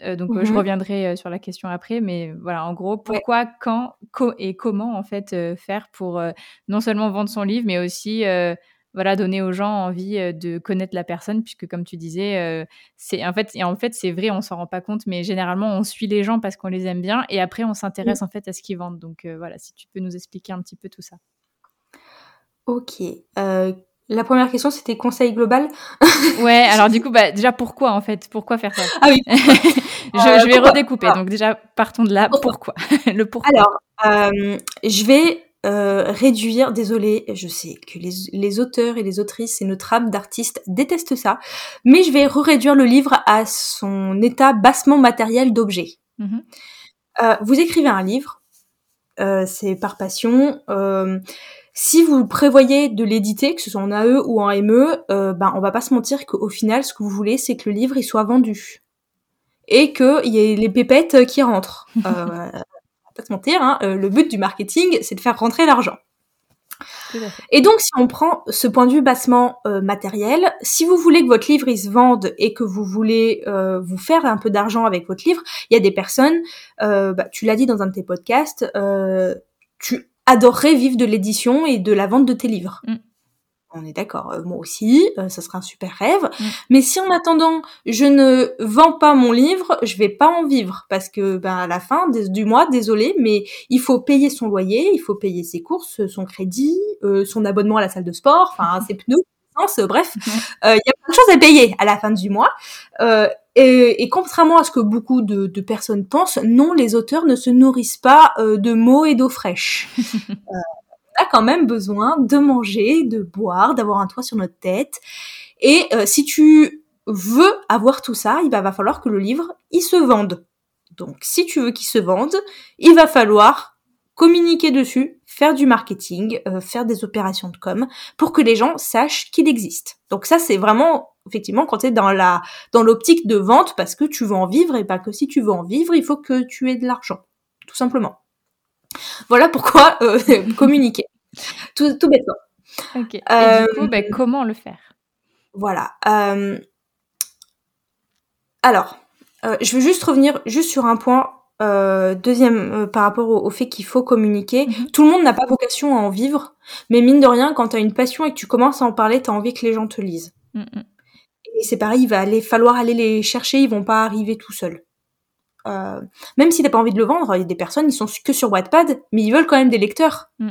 Euh, donc je mmh reviendrai sur la question après, mais voilà, en gros, pourquoi, quand, et comment en fait faire pour non seulement vendre son livre, mais aussi voilà donner aux gens envie de connaître la personne, puisque comme tu disais, c'est en fait et en fait c'est vrai, on s'en rend pas compte, mais généralement on suit les gens parce qu'on les aime bien, et après on s'intéresse en fait à ce qu'ils vendent. Donc voilà, si tu peux nous expliquer un petit peu tout ça. Ok. La première question, c'était conseil global. [laughs] ouais, alors du coup, bah, déjà, pourquoi en fait? Pourquoi faire ça? Ah oui. [laughs] je, vais redécouper. Donc déjà, partons de là. Pourquoi, [laughs] Le pourquoi. Alors, euh, je vais euh, réduire, désolé, je sais que les, les, auteurs et les autrices et notre âme d'artiste détestent ça, mais je vais réduire le livre à son état bassement matériel d'objet. Mm-hmm. euh, vous écrivez un livre, euh, c'est par passion. Si vous prévoyez de l'éditer, que ce soit en AE ou en ME, ben on va pas se mentir qu'au final, ce que vous voulez, c'est que le livre il soit vendu et qu'il y ait les pépettes qui rentrent. [laughs] euh, pas se mentir, hein, euh, le but du marketing, c'est de faire rentrer l'argent. Et donc, si on prend ce point de vue bassement euh, matériel, si vous voulez que votre livre il se vende et que vous voulez euh, vous faire un peu d'argent avec votre livre, il y a des personnes, euh, bah, tu l'as dit dans un de tes podcasts, tu adorerais vivre de l'édition et de la vente de tes livres. Mm. On est d'accord, euh, moi aussi, euh, ça serait un super rêve. Mm. Mais si en attendant, je ne vends pas mon livre, je vais pas en vivre parce que ben à la fin du mois, désolé, mais il faut payer son loyer, il faut payer ses courses, son crédit, euh, son abonnement à la salle de sport, enfin [laughs] ses pneus, bref, mm. il y a plein de choses à payer à la fin du mois. Et, et, contrairement à ce que beaucoup de, de, personnes pensent, non, les auteurs ne se nourrissent pas euh, de mots et d'eau fraîche. [laughs] on a quand même besoin de manger, de boire, d'avoir un toit sur notre tête. Et euh, si tu veux avoir tout ça, il va, va falloir que le livre, il se vende. Donc, si tu veux qu'il se vende, il va falloir communiquer dessus, faire du marketing, euh, faire des opérations de com pour que les gens sachent qu'il existe. Donc ça c'est vraiment effectivement quand tu es dans la dans l'optique de vente parce que tu veux en vivre et pas que si tu veux en vivre, il faut que tu aies de l'argent, tout simplement. Voilà pourquoi euh, [laughs] communiquer. Tout, tout bêtement. Ok. Et du coup, bah, comment le faire? Voilà. alors, je veux juste revenir juste sur un point euh, deuxième, euh, par rapport au, fait qu'il faut communiquer, mhm. tout le monde n'a pas vocation à en vivre, mais mine de rien, quand tu as une passion et que tu commences à en parler, tu as envie que les gens te lisent. Mhm. Et c'est pareil, il va aller, falloir aller les chercher, ils vont pas arriver tout seuls. Euh, même si t'as pas envie de le vendre, il y a des personnes, ils sont que sur Wattpad, mais ils veulent quand même des lecteurs. Mm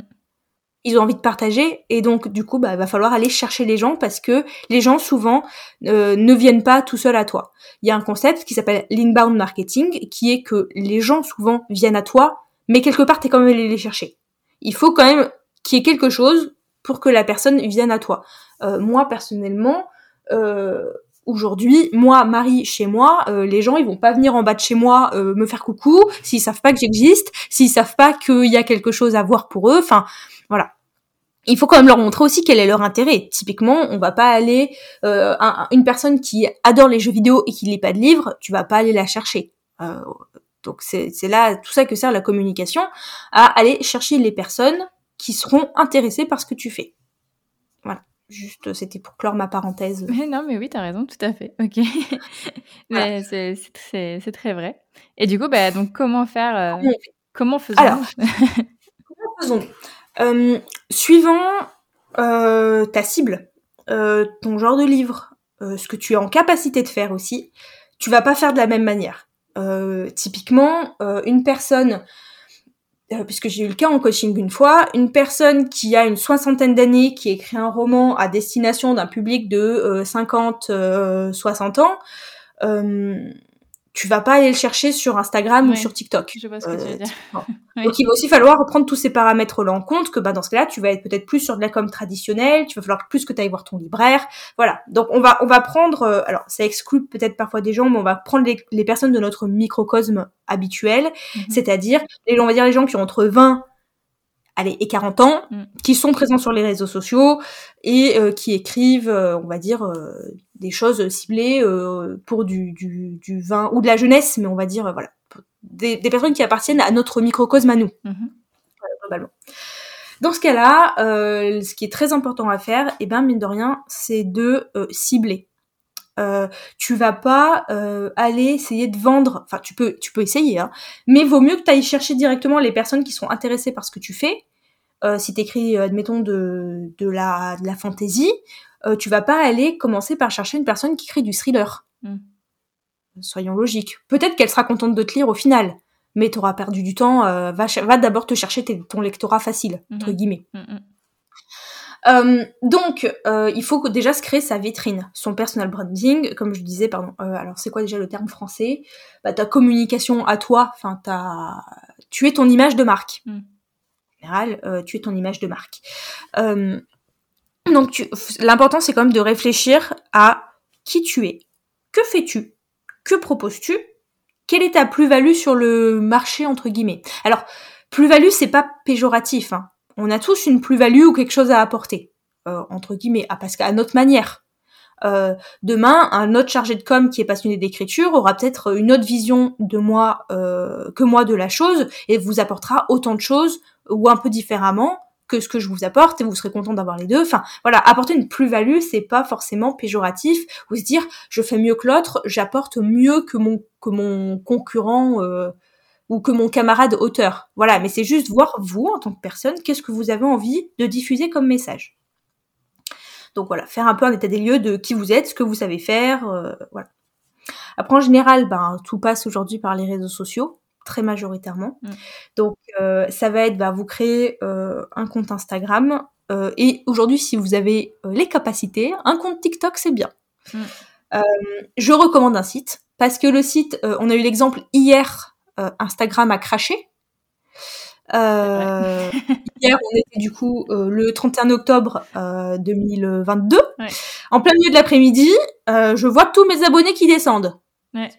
ils ont envie de partager et donc du coup bah va falloir aller chercher les gens parce que les gens souvent euh, ne viennent pas tout seuls à toi. Il y a un concept qui s'appelle l'inbound marketing qui est que les gens souvent viennent à toi mais quelque part tu quand même allé les chercher. Il faut quand même qu'il y ait quelque chose pour que la personne vienne à toi. Euh, moi personnellement euh, aujourd'hui, moi, Marie, chez moi, euh, les gens, ils vont pas venir en bas de chez moi euh, me faire coucou s'ils savent pas que j'existe, s'ils savent pas qu'il y a quelque chose à voir pour eux. Enfin, voilà. Il faut quand même leur montrer aussi quel est leur intérêt. Typiquement, on va pas aller euh, une personne qui adore les jeux vidéo et qui lit pas de livres, tu vas pas aller la chercher. Euh, donc c'est là tout ça que sert la communication, à aller chercher les personnes qui seront intéressées par ce que tu fais. Juste, c'était pour clore ma parenthèse. Mais non, mais oui, tu as raison, tout à fait. Ok. [laughs] mais c'est très vrai. Et du coup, bah, donc, comment faire euh, Comment faisons? Alors, comment faisons? [laughs] Euh, suivant euh, ta cible, ton genre de livre, ce que tu es en capacité de faire aussi, tu vas pas faire de la même manière. typiquement, une personne puisque j'ai eu le cas en coaching une fois, une personne qui a une soixantaine d'années, qui écrit un roman à destination d'un public de 50-60 ans, tu vas pas aller le chercher sur Instagram ou sur TikTok. Je vois ce que tu veux euh, dire. [laughs] Donc il va aussi falloir reprendre tous ces paramètres là en compte, que bah dans ce cas-là, tu vas être peut-être plus sur de la com traditionnelle, tu vas falloir plus que tu ailles voir ton libraire. Voilà. Donc on va on va prendre euh, alors ça exclut peut-être parfois des gens, mais on va prendre les, les personnes de notre microcosme habituel, mhm. c'est-à-dire on va dire les gens qui ont entre 20 allez, et 40 ans, mm. qui sont présents sur les réseaux sociaux et euh, qui écrivent, euh, on va dire, euh, des choses ciblées pour du, du, du, vin ou de la jeunesse, mais on va dire, voilà, des, des, personnes qui appartiennent à notre microcosme à nous, mm-hmm. globalement. Dans ce cas-là, ce qui est très important à faire, et eh ben mine de rien, c'est de cibler. Euh, tu vas pas aller essayer de vendre, enfin tu peux, tu peux essayer, hein, mais vaut mieux que tu ailles chercher directement les personnes qui sont intéressées par ce que tu fais euh, si t'écris, euh, admettons, de, de la, de la euh, tu vas pas aller commencer par chercher une personne qui écrit du thriller. Mm. Soyons logiques. Peut-être qu'elle sera contente de te lire au final, mais tu auras perdu du temps. va, va d'abord te chercher ton lectorat facile, entre mm-hmm. guillemets. Mm-hmm. donc, il faut déjà se créer sa vitrine, son personal branding, comme je disais, pardon. alors, c'est quoi déjà le terme français? Bah, Ta communication à toi, enfin, tu es ton image de marque. Mm général, euh, tu es ton image de marque. Euh, donc l'important c'est quand même de réfléchir à qui tu es, que fais-tu, que proposes-tu, quelle est ta plus-value sur le marché entre guillemets? Alors plus-value c'est pas péjoratif, hein. On a tous une plus-value ou quelque chose à apporter euh, entre guillemets, ah, parce qu'à notre manière. demain, un autre chargé de com qui est passionné d'écriture aura peut-être une autre vision de moi que moi de la chose et vous apportera autant de choses ou un peu différemment que ce que je vous apporte et vous serez content d'avoir les deux. Enfin, voilà, apporter une plus-value, c'est pas forcément péjoratif ou se dire je fais mieux que l'autre, j'apporte mieux que mon que mon concurrent euh, ou que mon camarade auteur. Voilà, mais c'est juste voir vous en tant que personne, qu'est-ce que vous avez envie de diffuser comme message. Donc voilà, faire un peu un état des lieux de qui vous êtes, ce que vous savez faire, euh, voilà. Après en général, ben tout passe aujourd'hui par les réseaux sociaux très majoritairement. Mm. Donc euh, ça va être bah, vous créer euh, un compte Instagram et aujourd'hui si vous avez les capacités, un compte TikTok c'est bien. Mm. je recommande un site parce que le site, on a eu l'exemple hier, Instagram a craché. hier, on était du coup le 31 octobre 2022. En plein milieu de l'après-midi, je vois tous mes abonnés qui descendent. Ouais.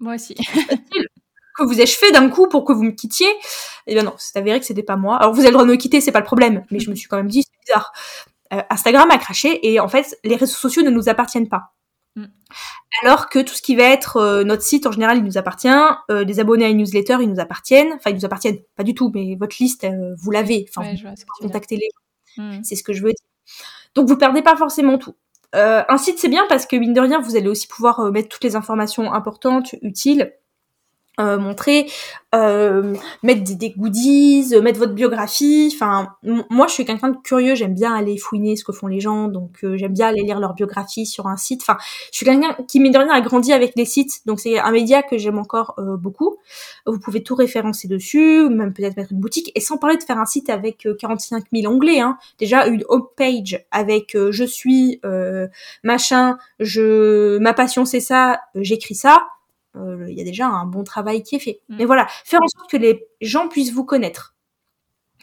Moi aussi. que vous ai-je fait d'un coup pour que vous me quittiez? Eh bien non, c'est avéré que c'était pas moi. Alors vous avez le droit de me quitter, c'est pas le problème, mais je me suis quand même dit c'est bizarre. Euh, Instagram a craché et en fait les réseaux sociaux ne nous appartiennent pas. Mm. Alors que tout ce qui va être euh, notre site en général, il nous appartient. Euh, des abonnés à une newsletter, ils nous appartiennent. Enfin, ils nous appartiennent pas du tout, mais votre liste, vous l'avez. Enfin, contactez les gens. Mm. C'est ce que je veux dire. Donc vous perdez pas forcément tout. un site c'est bien parce que mine de rien, vous allez aussi pouvoir mettre toutes les informations importantes, utiles euh, montrer, euh, mettre des, des, goodies, euh, mettre votre biographie. Enfin, moi, je suis quelqu'un de curieux. J'aime bien aller fouiner ce que font les gens, donc euh, j'aime bien aller lire leur biographie sur un site. Enfin, je suis quelqu'un qui mine de rien a grandi avec les sites, donc c'est un média que j'aime encore beaucoup. Vous pouvez tout référencer dessus, même peut-être mettre une boutique, et sans parler de faire un site avec 45 000 onglets. Hein. Déjà une home page avec je suis machin, je ma passion c'est ça, j'écris ça euh, il y a déjà un bon travail qui est fait. Mm. Mais voilà, faire en sorte que les gens puissent vous connaître.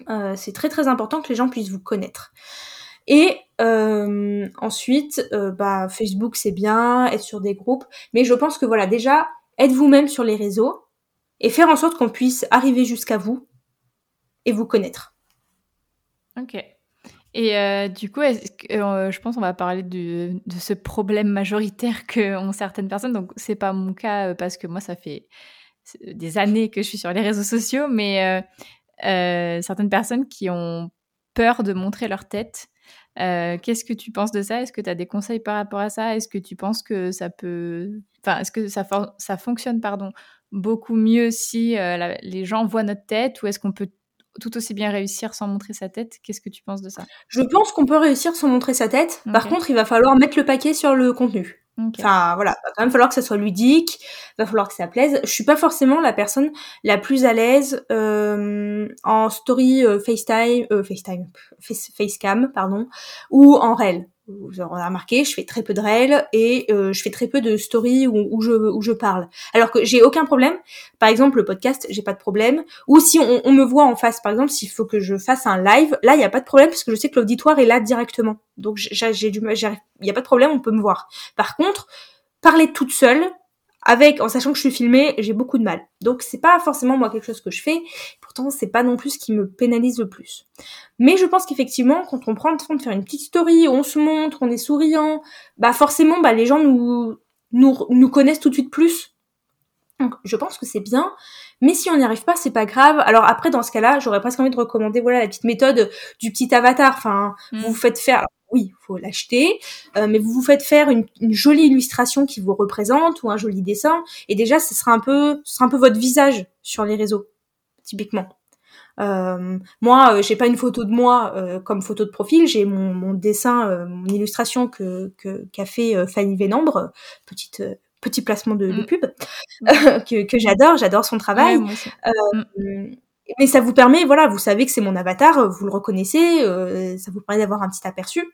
Euh, c'est très très important que les gens puissent vous connaître. Et euh, ensuite, bah, Facebook c'est bien, être sur des groupes, mais je pense que voilà, déjà, être vous-même sur les réseaux et faire en sorte qu'on puisse arriver jusqu'à vous et vous connaître. Ok. Et euh, du coup, euh, je pense qu'on va parler de, ce problème majoritaire [laughs] que ont certaines personnes. Donc, c'est pas mon cas euh, parce que moi, ça fait des années que je suis sur les réseaux sociaux, mais certaines personnes qui ont peur de montrer leur tête. Qu'est-ce que tu penses de ça? Est-ce que tu as des conseils par rapport à ça? Est-ce que tu penses que ça peut, enfin, est-ce que ça fonctionne, pardon, beaucoup mieux si les gens voient notre tête, ou est-ce qu'on peut tout aussi bien réussir sans montrer sa tête. Qu'est-ce que tu penses de ça? Je pense qu'on peut réussir sans montrer sa tête. Par contre, il va falloir mettre le paquet sur le contenu. Enfin voilà, il va quand même falloir que ça soit ludique, il va falloir que ça plaise. Je suis pas forcément la personne la plus à l'aise euh, en story euh, FaceTime, euh, FaceTime, Facecam, pardon, ou en réel vous aurez remarqué, je fais très peu de réels et euh, je fais très peu de stories où, je, où je parle. Alors que j'ai aucun problème. Par exemple, le podcast, j'ai pas de problème. Ou si on, on me voit en face, par exemple, s'il faut que je fasse un live, là, il n'y a pas de problème parce que je sais que l'auditoire est là directement. Donc, j'ai du, il n'y a pas de problème, on peut me voir. Par contre, parler toute seule, avec en sachant que je suis filmée, j'ai beaucoup de mal. Donc c'est pas forcément moi quelque chose que je fais. Pourtant c'est pas non plus ce qui me pénalise le plus. Mais je pense qu'effectivement quand on prend le temps de faire une petite story, on se montre, on est souriant, bah forcément bah les gens nous nous, nous connaissent tout de suite plus. Donc je pense que c'est bien. Mais si on n'y arrive pas, c'est pas grave. Alors après, dans ce cas-là, j'aurais presque envie de recommander, voilà, la petite méthode du petit avatar. Enfin, mm. vous faites faire oui, faut l'acheter, euh, mais vous vous faites faire une, jolie illustration qui vous représente ou un joli dessin, et déjà ce sera un peu, ce sera un peu votre visage sur les réseaux, typiquement. Euh, moi, euh, j'ai pas une photo de moi comme photo de profil, j'ai mon, dessin, mon illustration que qu'a fait Fanny Vénambre, petite petit placement de, mm. pub [laughs] que, j'adore, j'adore son travail. Mm. Mais ça vous permet, voilà, vous savez que c'est mon avatar, vous le reconnaissez, ça vous permet d'avoir un petit aperçu.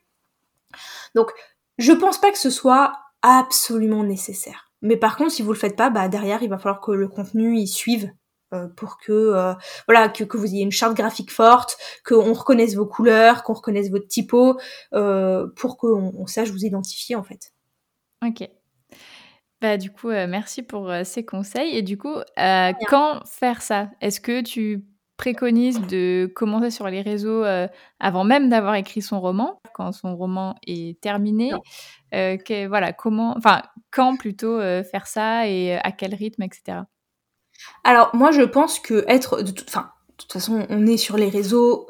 Donc, je pense pas que ce soit absolument nécessaire. Mais par contre, si vous le faites pas, bah derrière, il va falloir que le contenu y suive euh, pour que euh, voilà que, que, vous ayez une charte graphique forte, qu'on reconnaisse vos couleurs, qu'on reconnaisse votre typo, euh, pour qu'on on sache vous identifier en fait. Ok. Bah du coup, merci pour ces conseils. Et du coup, quand faire ça? Est-ce que tu préconise de commencer sur les réseaux euh, avant même d'avoir écrit son roman, quand son roman est terminé. Euh, que, voilà, comment, enfin, quand plutôt euh, faire ça et à quel rythme, etc. Alors moi, je pense que être, de toute, enfin, de toute façon, on est sur les réseaux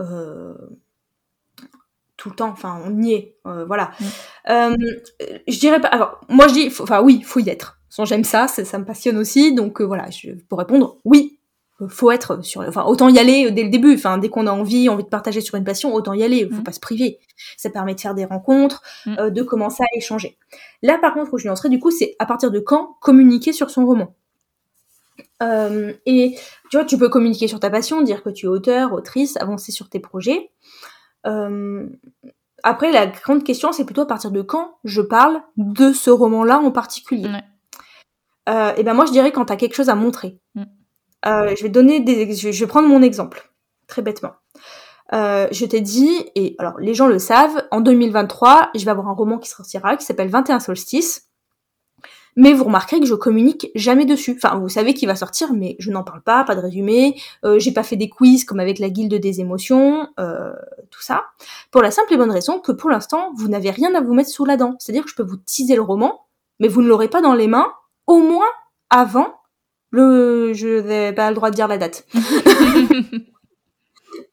tout le temps, enfin, on y est, voilà. Mm. je dirais pas. Alors, moi, je dis, enfin, oui, faut y être. J'aime ça, ça, ça, me passionne aussi, donc voilà, je, pour répondre, oui, faut être sur enfin autant y aller dès le début. Enfin dès qu'on a envie envie de partager sur une passion autant y aller. Faut mmh. pas se priver. Ça permet de faire des rencontres mmh. euh, de commencer à échanger. Là par contre où je lancerai du coup c'est à partir de quand communiquer sur son roman. Euh, et tu vois tu peux communiquer sur ta passion dire que tu es auteur autrice avancer sur tes projets. Euh, après la grande question c'est plutôt à partir de quand je parle de ce roman là en particulier. Et ben moi je dirais quand tu as quelque chose à montrer. Mmh. Euh, je vais donner des, je vais prendre mon exemple, très bêtement. Euh, je t'ai dit, et alors les gens le savent, en 2023, je vais avoir un roman qui sortira qui s'appelle 21 solstices. mais vous remarquerez que je communique jamais dessus. Enfin, vous savez qu'il va sortir, mais je n'en parle pas, pas de résumé. Euh, j'ai pas fait des quiz comme avec la guilde des émotions, euh, tout ça. Pour la simple et bonne raison que pour l'instant, vous n'avez rien à vous mettre sous la dent. C'est-à-dire que je peux vous teaser le roman, mais vous ne l'aurez pas dans les mains, au moins avant le. Je n'ai pas le droit de dire la date. [laughs]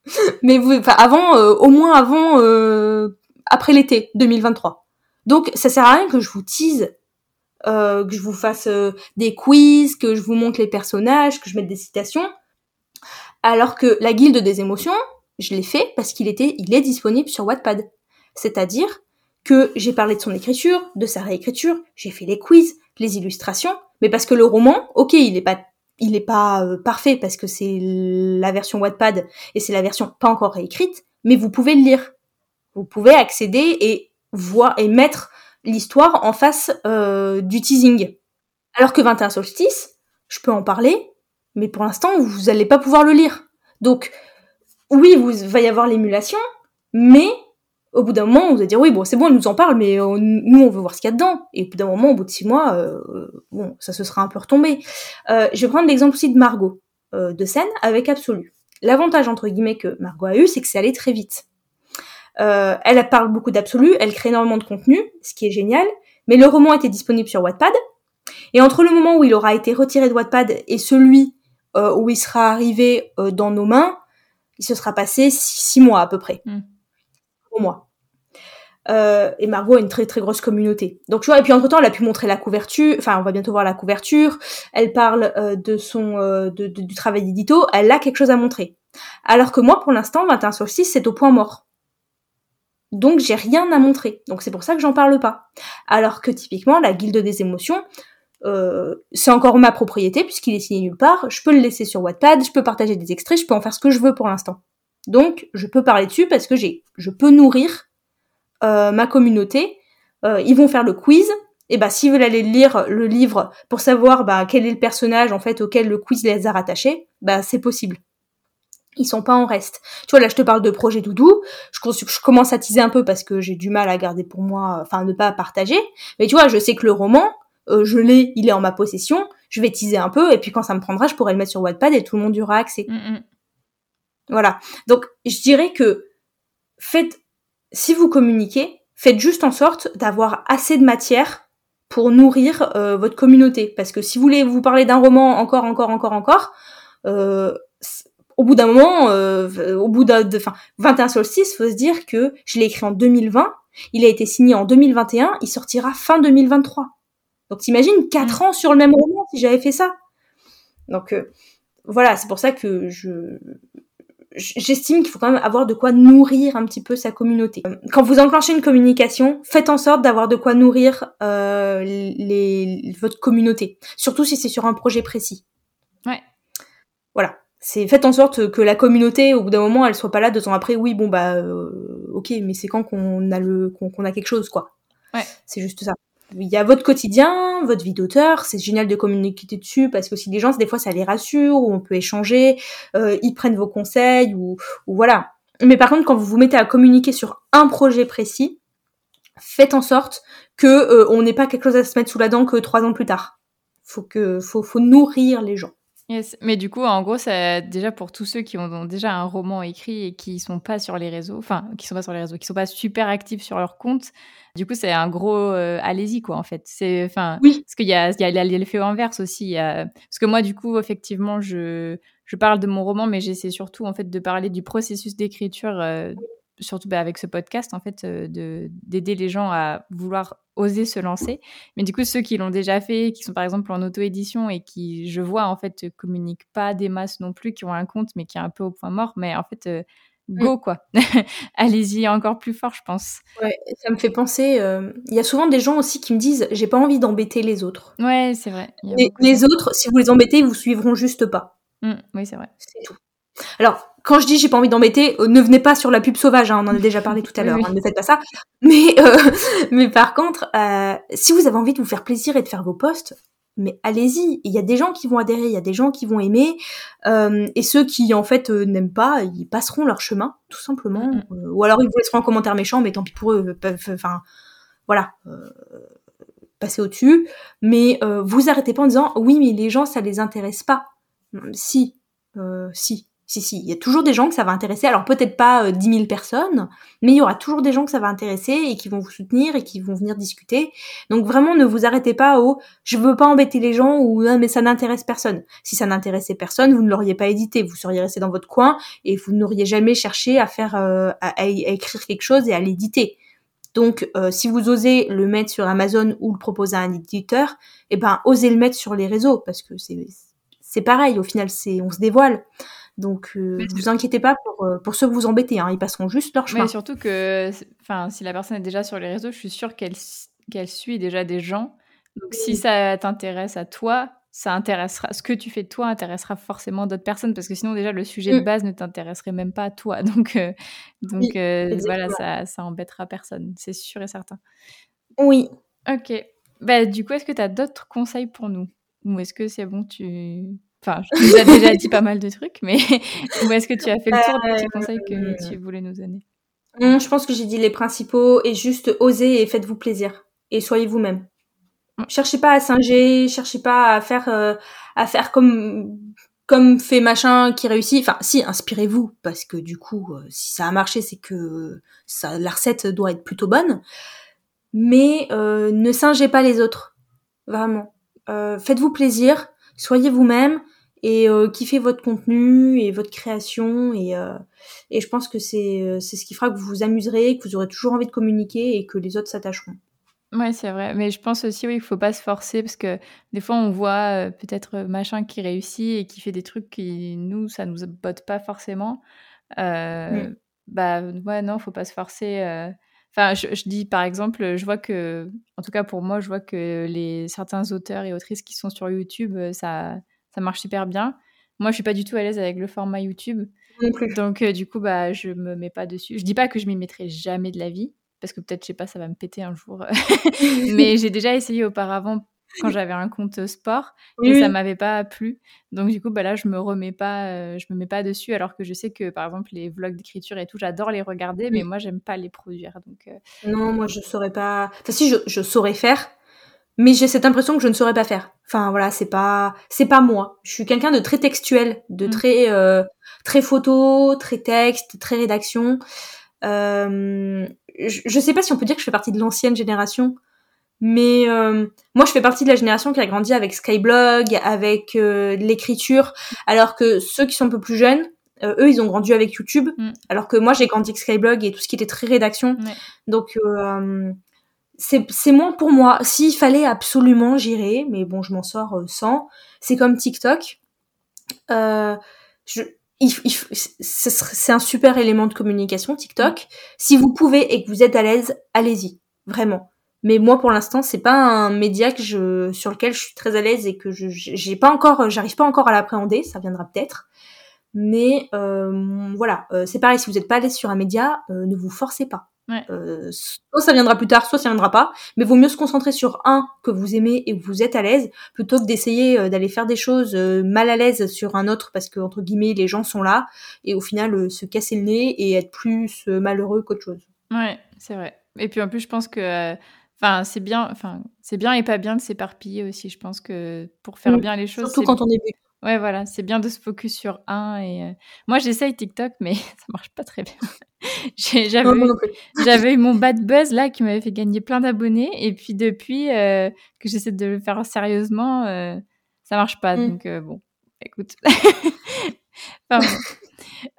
[laughs] mais vous, enfin, avant, euh, au moins avant, euh, après l'été 2023. Donc, ça sert à rien que je vous tease euh, que je vous fasse des quiz, que je vous montre les personnages, que je mette des citations. Alors que la guilde des émotions, je l'ai fait parce qu'il était, il est disponible sur Wattpad. C'est-à-dire que j'ai parlé de son écriture, de sa réécriture, j'ai fait les quiz, les illustrations, mais parce que le roman, ok, il est pas, il est pas euh, parfait parce que c'est la version Wattpad et c'est la version pas encore réécrite, mais vous pouvez le lire. Vous pouvez accéder et voir et mettre l'histoire en face euh, du teasing. Alors que 21 solstice, je peux en parler, mais pour l'instant, vous n'allez pas pouvoir le lire. Donc, oui, vous va y avoir l'émulation, mais au bout d'un moment, vous allez dire oui, bon, c'est bon, elle nous en parle, mais euh, nous, on veut voir ce qu'il y a dedans. Et au bout d'un moment, au bout de six mois, euh, bon, ça se sera un peu retombé. Euh, je vais prendre l'exemple aussi de Margot de scène avec Absolu. L'avantage entre guillemets que Margot a eu, c'est que c'est allé très vite. Euh, elle parle beaucoup d'absolu, elle crée énormément de contenu, ce qui est génial. Mais le roman était disponible sur Wattpad. Et entre le moment où il aura été retiré de Wattpad et celui euh, où il sera arrivé euh, dans nos mains, il se sera passé six, mois à peu près. Mm. Au mois. Euh, et Margot a une très très grosse communauté. Donc tu vois, et puis entre temps, elle a pu montrer la couverture. Enfin, on va bientôt voir la couverture. Elle parle euh, de son euh, du travail d'édito. Elle a quelque chose à montrer. Alors que moi, pour l'instant, 21 sur 6, c'est au point mort. Donc j'ai rien à montrer. Donc c'est pour ça que j'en parle pas. Alors que typiquement la guilde des émotions, c'est encore ma propriété puisqu'il est signé nulle part. Je peux le laisser sur Wattpad, je peux partager des extraits, je peux en faire ce que je veux pour l'instant. Donc je peux parler dessus parce que j'ai, je peux nourrir euh, ma communauté. Euh, ils vont faire le quiz. Et bah s'ils veulent aller lire le livre pour savoir bah, quel est le personnage en fait auquel le quiz les a rattachés, bah c'est possible ils sont pas en reste. Tu vois, là, je te parle de projet doudou. Je, je commence à teaser un peu parce que j'ai du mal à garder pour moi, enfin, ne pas partager. Mais tu vois, je sais que le roman, euh, je l'ai, il est en ma possession. Je vais teaser un peu et puis quand ça me prendra, je pourrai le mettre sur Wattpad et tout le monde y aura accès. Mm, mm. Voilà. Donc, je dirais que faites, si vous communiquez, faites juste en sorte d'avoir assez de matière pour nourrir euh, votre communauté. Parce que si vous voulez vous parler d'un roman encore, encore, encore, encore, euh, au bout d'un moment, euh, au bout d'un, enfin, 21 solstice, faut se dire que je l'ai écrit en 2020, il a été signé en 2021, il sortira fin 2023. Donc t'imagines 4 ans sur le même roman si j'avais fait ça. Donc euh, voilà, c'est pour ça que je j'estime qu'il faut quand même avoir de quoi nourrir un petit peu sa communauté. Quand vous enclenchez une communication, faites en sorte d'avoir de quoi nourrir euh, les, votre communauté, surtout si c'est sur un projet précis. Ouais. Voilà c'est faites en sorte que la communauté au bout d'un moment elle soit pas là deux ans après oui bon bah euh, ok mais c'est quand qu'on a le qu'on a quelque chose quoi ouais. c'est juste ça il y a votre quotidien votre vie d'auteur c'est génial de communiquer dessus parce que si des gens des fois ça les rassure ou on peut échanger euh, ils prennent vos conseils ou, ou voilà. Mais par contre quand vous vous mettez à communiquer sur un projet précis faites en sorte que euh, on n'ait pas quelque chose à se mettre sous la dent que trois ans plus tard. Faut que faut, faut nourrir les gens Yes. Mais du coup, en gros, ça, déjà pour tous ceux qui ont, déjà un roman écrit et qui sont pas sur les réseaux, enfin, qui sont pas sur les réseaux, qui sont pas super actifs sur leur compte, du coup, c'est un gros euh, allez-y quoi, en fait. C'est, enfin, oui. parce qu'il y a, il y a l'effet inverse aussi. Y a, parce que moi, du coup, effectivement, je, je parle de mon roman, mais j'essaie surtout en fait de parler du processus d'écriture. Euh, surtout bah, avec ce podcast, en fait, euh, de d'aider les gens à vouloir oser se lancer. Mais du coup, ceux qui l'ont déjà fait, qui sont par exemple en auto-édition et qui, je vois, en fait, communiquent pas des masses non plus, qui ont un compte, mais qui est un peu au point mort, mais en fait, euh, mmh. go, quoi. [laughs] Allez-y encore plus fort, je pense. Ouais, ça me fait penser, euh, il y a souvent des gens aussi qui me disent, j'ai pas envie d'embêter les autres. Ouais, c'est vrai. Les, autres, si vous les embêtez, ils vous suivront juste pas. Mmh, oui, c'est vrai. C'est tout. Alors, quand je dis j'ai pas envie d'embêter, euh, ne venez pas sur la pub sauvage, hein, on en a déjà parlé tout à l'heure, hein, ne faites pas ça. Mais, euh, [laughs] mais par contre, euh, si vous avez envie de vous faire plaisir et de faire vos posts, mais allez-y. Il y a des gens qui vont adhérer, il y a des gens qui vont aimer, et ceux qui en fait n'aiment pas, ils passeront leur chemin, tout simplement. ou alors ils vous laisseront un commentaire méchant, mais tant pis pour eux. Enfin, voilà passer au-dessus, mais euh, vous arrêtez pas en disant oui mais les gens ça les intéresse pas. Si, euh, si, si, si, il y a toujours des gens que ça va intéresser. Alors peut-être pas euh, 10 000 personnes, mais il y aura toujours des gens que ça va intéresser et qui vont vous soutenir et qui vont venir discuter. Donc vraiment, ne vous arrêtez pas au je veux pas embêter les gens ou ah, mais ça n'intéresse personne. Si ça n'intéressait personne, vous ne l'auriez pas édité, vous seriez resté dans votre coin et vous n'auriez jamais cherché à faire euh, à, à écrire quelque chose et à l'éditer. Donc, euh, si vous osez le mettre sur Amazon ou le proposer à un éditeur, eh ben, osez le mettre sur les réseaux parce que c'est c'est pareil. Au final, c'est on se dévoile. Donc, euh, vous inquiétez pas pour, euh, pour ceux que vous embêtez, hein, ils passeront juste leur chemin. Mais surtout que, enfin, si la personne est déjà sur les réseaux, je suis sûre qu'elle qu'elle suit déjà des gens. Donc, oui. si ça t'intéresse à toi, ça intéressera. Ce que tu fais de toi intéressera forcément d'autres personnes parce que sinon déjà le sujet de base ne t'intéresserait même pas à toi. [laughs] Donc, euh, donc oui, euh, voilà, ça, ça embêtera personne, c'est sûr et certain. Oui. Ok. Bah, du coup, est-ce que tu as d'autres conseils pour nous? Ou est-ce que c'est bon, tu Enfin, je nous ai déjà [laughs] dit pas mal de trucs, mais [laughs] où est-ce que tu as fait le tour des petits conseils que tu voulais nous donner? Non, Je pense que j'ai dit les principaux et juste osez et faites-vous plaisir et soyez vous-même. Cherchez pas à singer, cherchez pas à faire euh, à faire comme comme fait machin qui réussit. Enfin, si, inspirez-vous parce que du coup, euh, si ça a marché, c'est que ça, la recette doit être plutôt bonne. Mais euh, ne singez pas les autres, vraiment. Faites-vous plaisir, soyez vous-même et euh, kiffez votre contenu et votre création et, euh, et je pense que c'est euh, c'est ce qui fera que vous vous amuserez, que vous aurez toujours envie de communiquer et que les autres s'attacheront. Ouais, c'est vrai. Mais je pense aussi, oui, il faut pas se forcer parce que des fois, on voit euh, peut-être machin qui réussit et qui fait des trucs qui, nous, ça nous botte pas forcément. Euh, mmh. Bah, ouais, non, faut pas se forcer. Enfin, je, je, dis par exemple, je vois que, en tout cas pour moi, je vois que les certains auteurs et autrices qui sont sur YouTube, ça, ça marche super bien. Moi, je suis pas du tout à l'aise avec le format YouTube. Donc, euh, du coup, bah, je me mets pas dessus. Je dis pas que je m'y mettrai jamais de la vie, parce que peut-être, je sais pas, ça va me péter un jour. [laughs] [laughs] Mais j'ai déjà essayé auparavant quand j'avais un compte sport et oui. ça m'avait pas plu. Donc du coup, bah là, je me remets pas, euh, je me mets pas dessus, alors que je sais que par exemple les vlogs d'écriture et tout, j'adore les regarder, oui. mais moi, j'aime pas les produire. Donc euh... non, moi, je saurais pas. Enfin, si je, je saurais faire, mais j'ai cette impression que je ne saurais pas faire. Enfin voilà, c'est pas c'est pas moi. Je suis quelqu'un de très textuel, de mmh. très euh, très photo, très texte, très rédaction. Euh, je, je sais pas si on peut dire que je fais partie de l'ancienne génération, mais euh, moi je fais partie de la génération qui a grandi avec Skyblog, avec euh, l'écriture, alors que ceux qui sont un peu plus jeunes, euh, eux ils ont grandi avec YouTube, mmh. alors que moi j'ai grandi avec Skyblog et tout ce qui était très rédaction. Ouais. Donc euh, c'est moins pour moi. S'il fallait absolument, j'irais, mais bon, je m'en sors euh, sans. C'est comme TikTok. Euh, c'est un super élément de communication, TikTok. Si vous pouvez et que vous êtes à l'aise, allez-y, vraiment. Mais moi, pour l'instant, c'est pas un média que je, sur lequel je suis très à l'aise et que j'ai pas encore, j'arrive pas encore à l'appréhender. Ça viendra peut-être. Mais euh, voilà, euh, c'est pareil. Si vous n'êtes pas à l'aise sur un média, euh, ne vous forcez pas. Ouais. Euh, soit ça viendra plus tard, soit ça viendra pas. Mais vaut mieux se concentrer sur un que vous aimez et que vous êtes à l'aise, plutôt que d'essayer euh, d'aller faire des choses euh, mal à l'aise sur un autre parce que entre guillemets les gens sont là et au final se casser le nez et être plus malheureux qu'autre chose. Ouais, c'est vrai. Et puis en plus, je pense que enfin c'est bien enfin c'est bien et pas bien de s'éparpiller aussi je pense que pour faire mmh. bien les choses surtout quand on débute ouais voilà c'est bien de se focus sur un et euh... moi j'essaye TikTok mais [laughs] ça marche pas très bien [laughs] j'avais eu, mon bad buzz là qui m'avait fait gagner plein d'abonnés et puis depuis euh, que j'essaie de le faire sérieusement euh, ça marche pas mmh. donc euh, bon écoute [laughs] enfin, bon.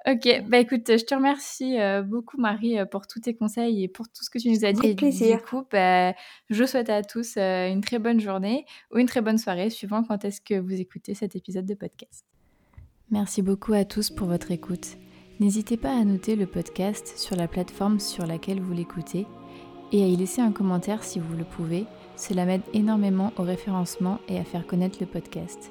Ok, bah écoute, je te remercie euh, beaucoup Marie euh, pour tous tes conseils et pour tout ce que tu nous as dit. Avec plaisir. Du coup, bah, je souhaite à tous euh, une très bonne journée ou une très bonne soirée, suivant quand est-ce que vous écoutez cet épisode de podcast. Merci beaucoup à tous pour votre écoute. N'hésitez pas à noter le podcast sur la plateforme sur laquelle vous l'écoutez et à y laisser un commentaire si vous le pouvez. Cela m'aide énormément au référencement et à faire connaître le podcast.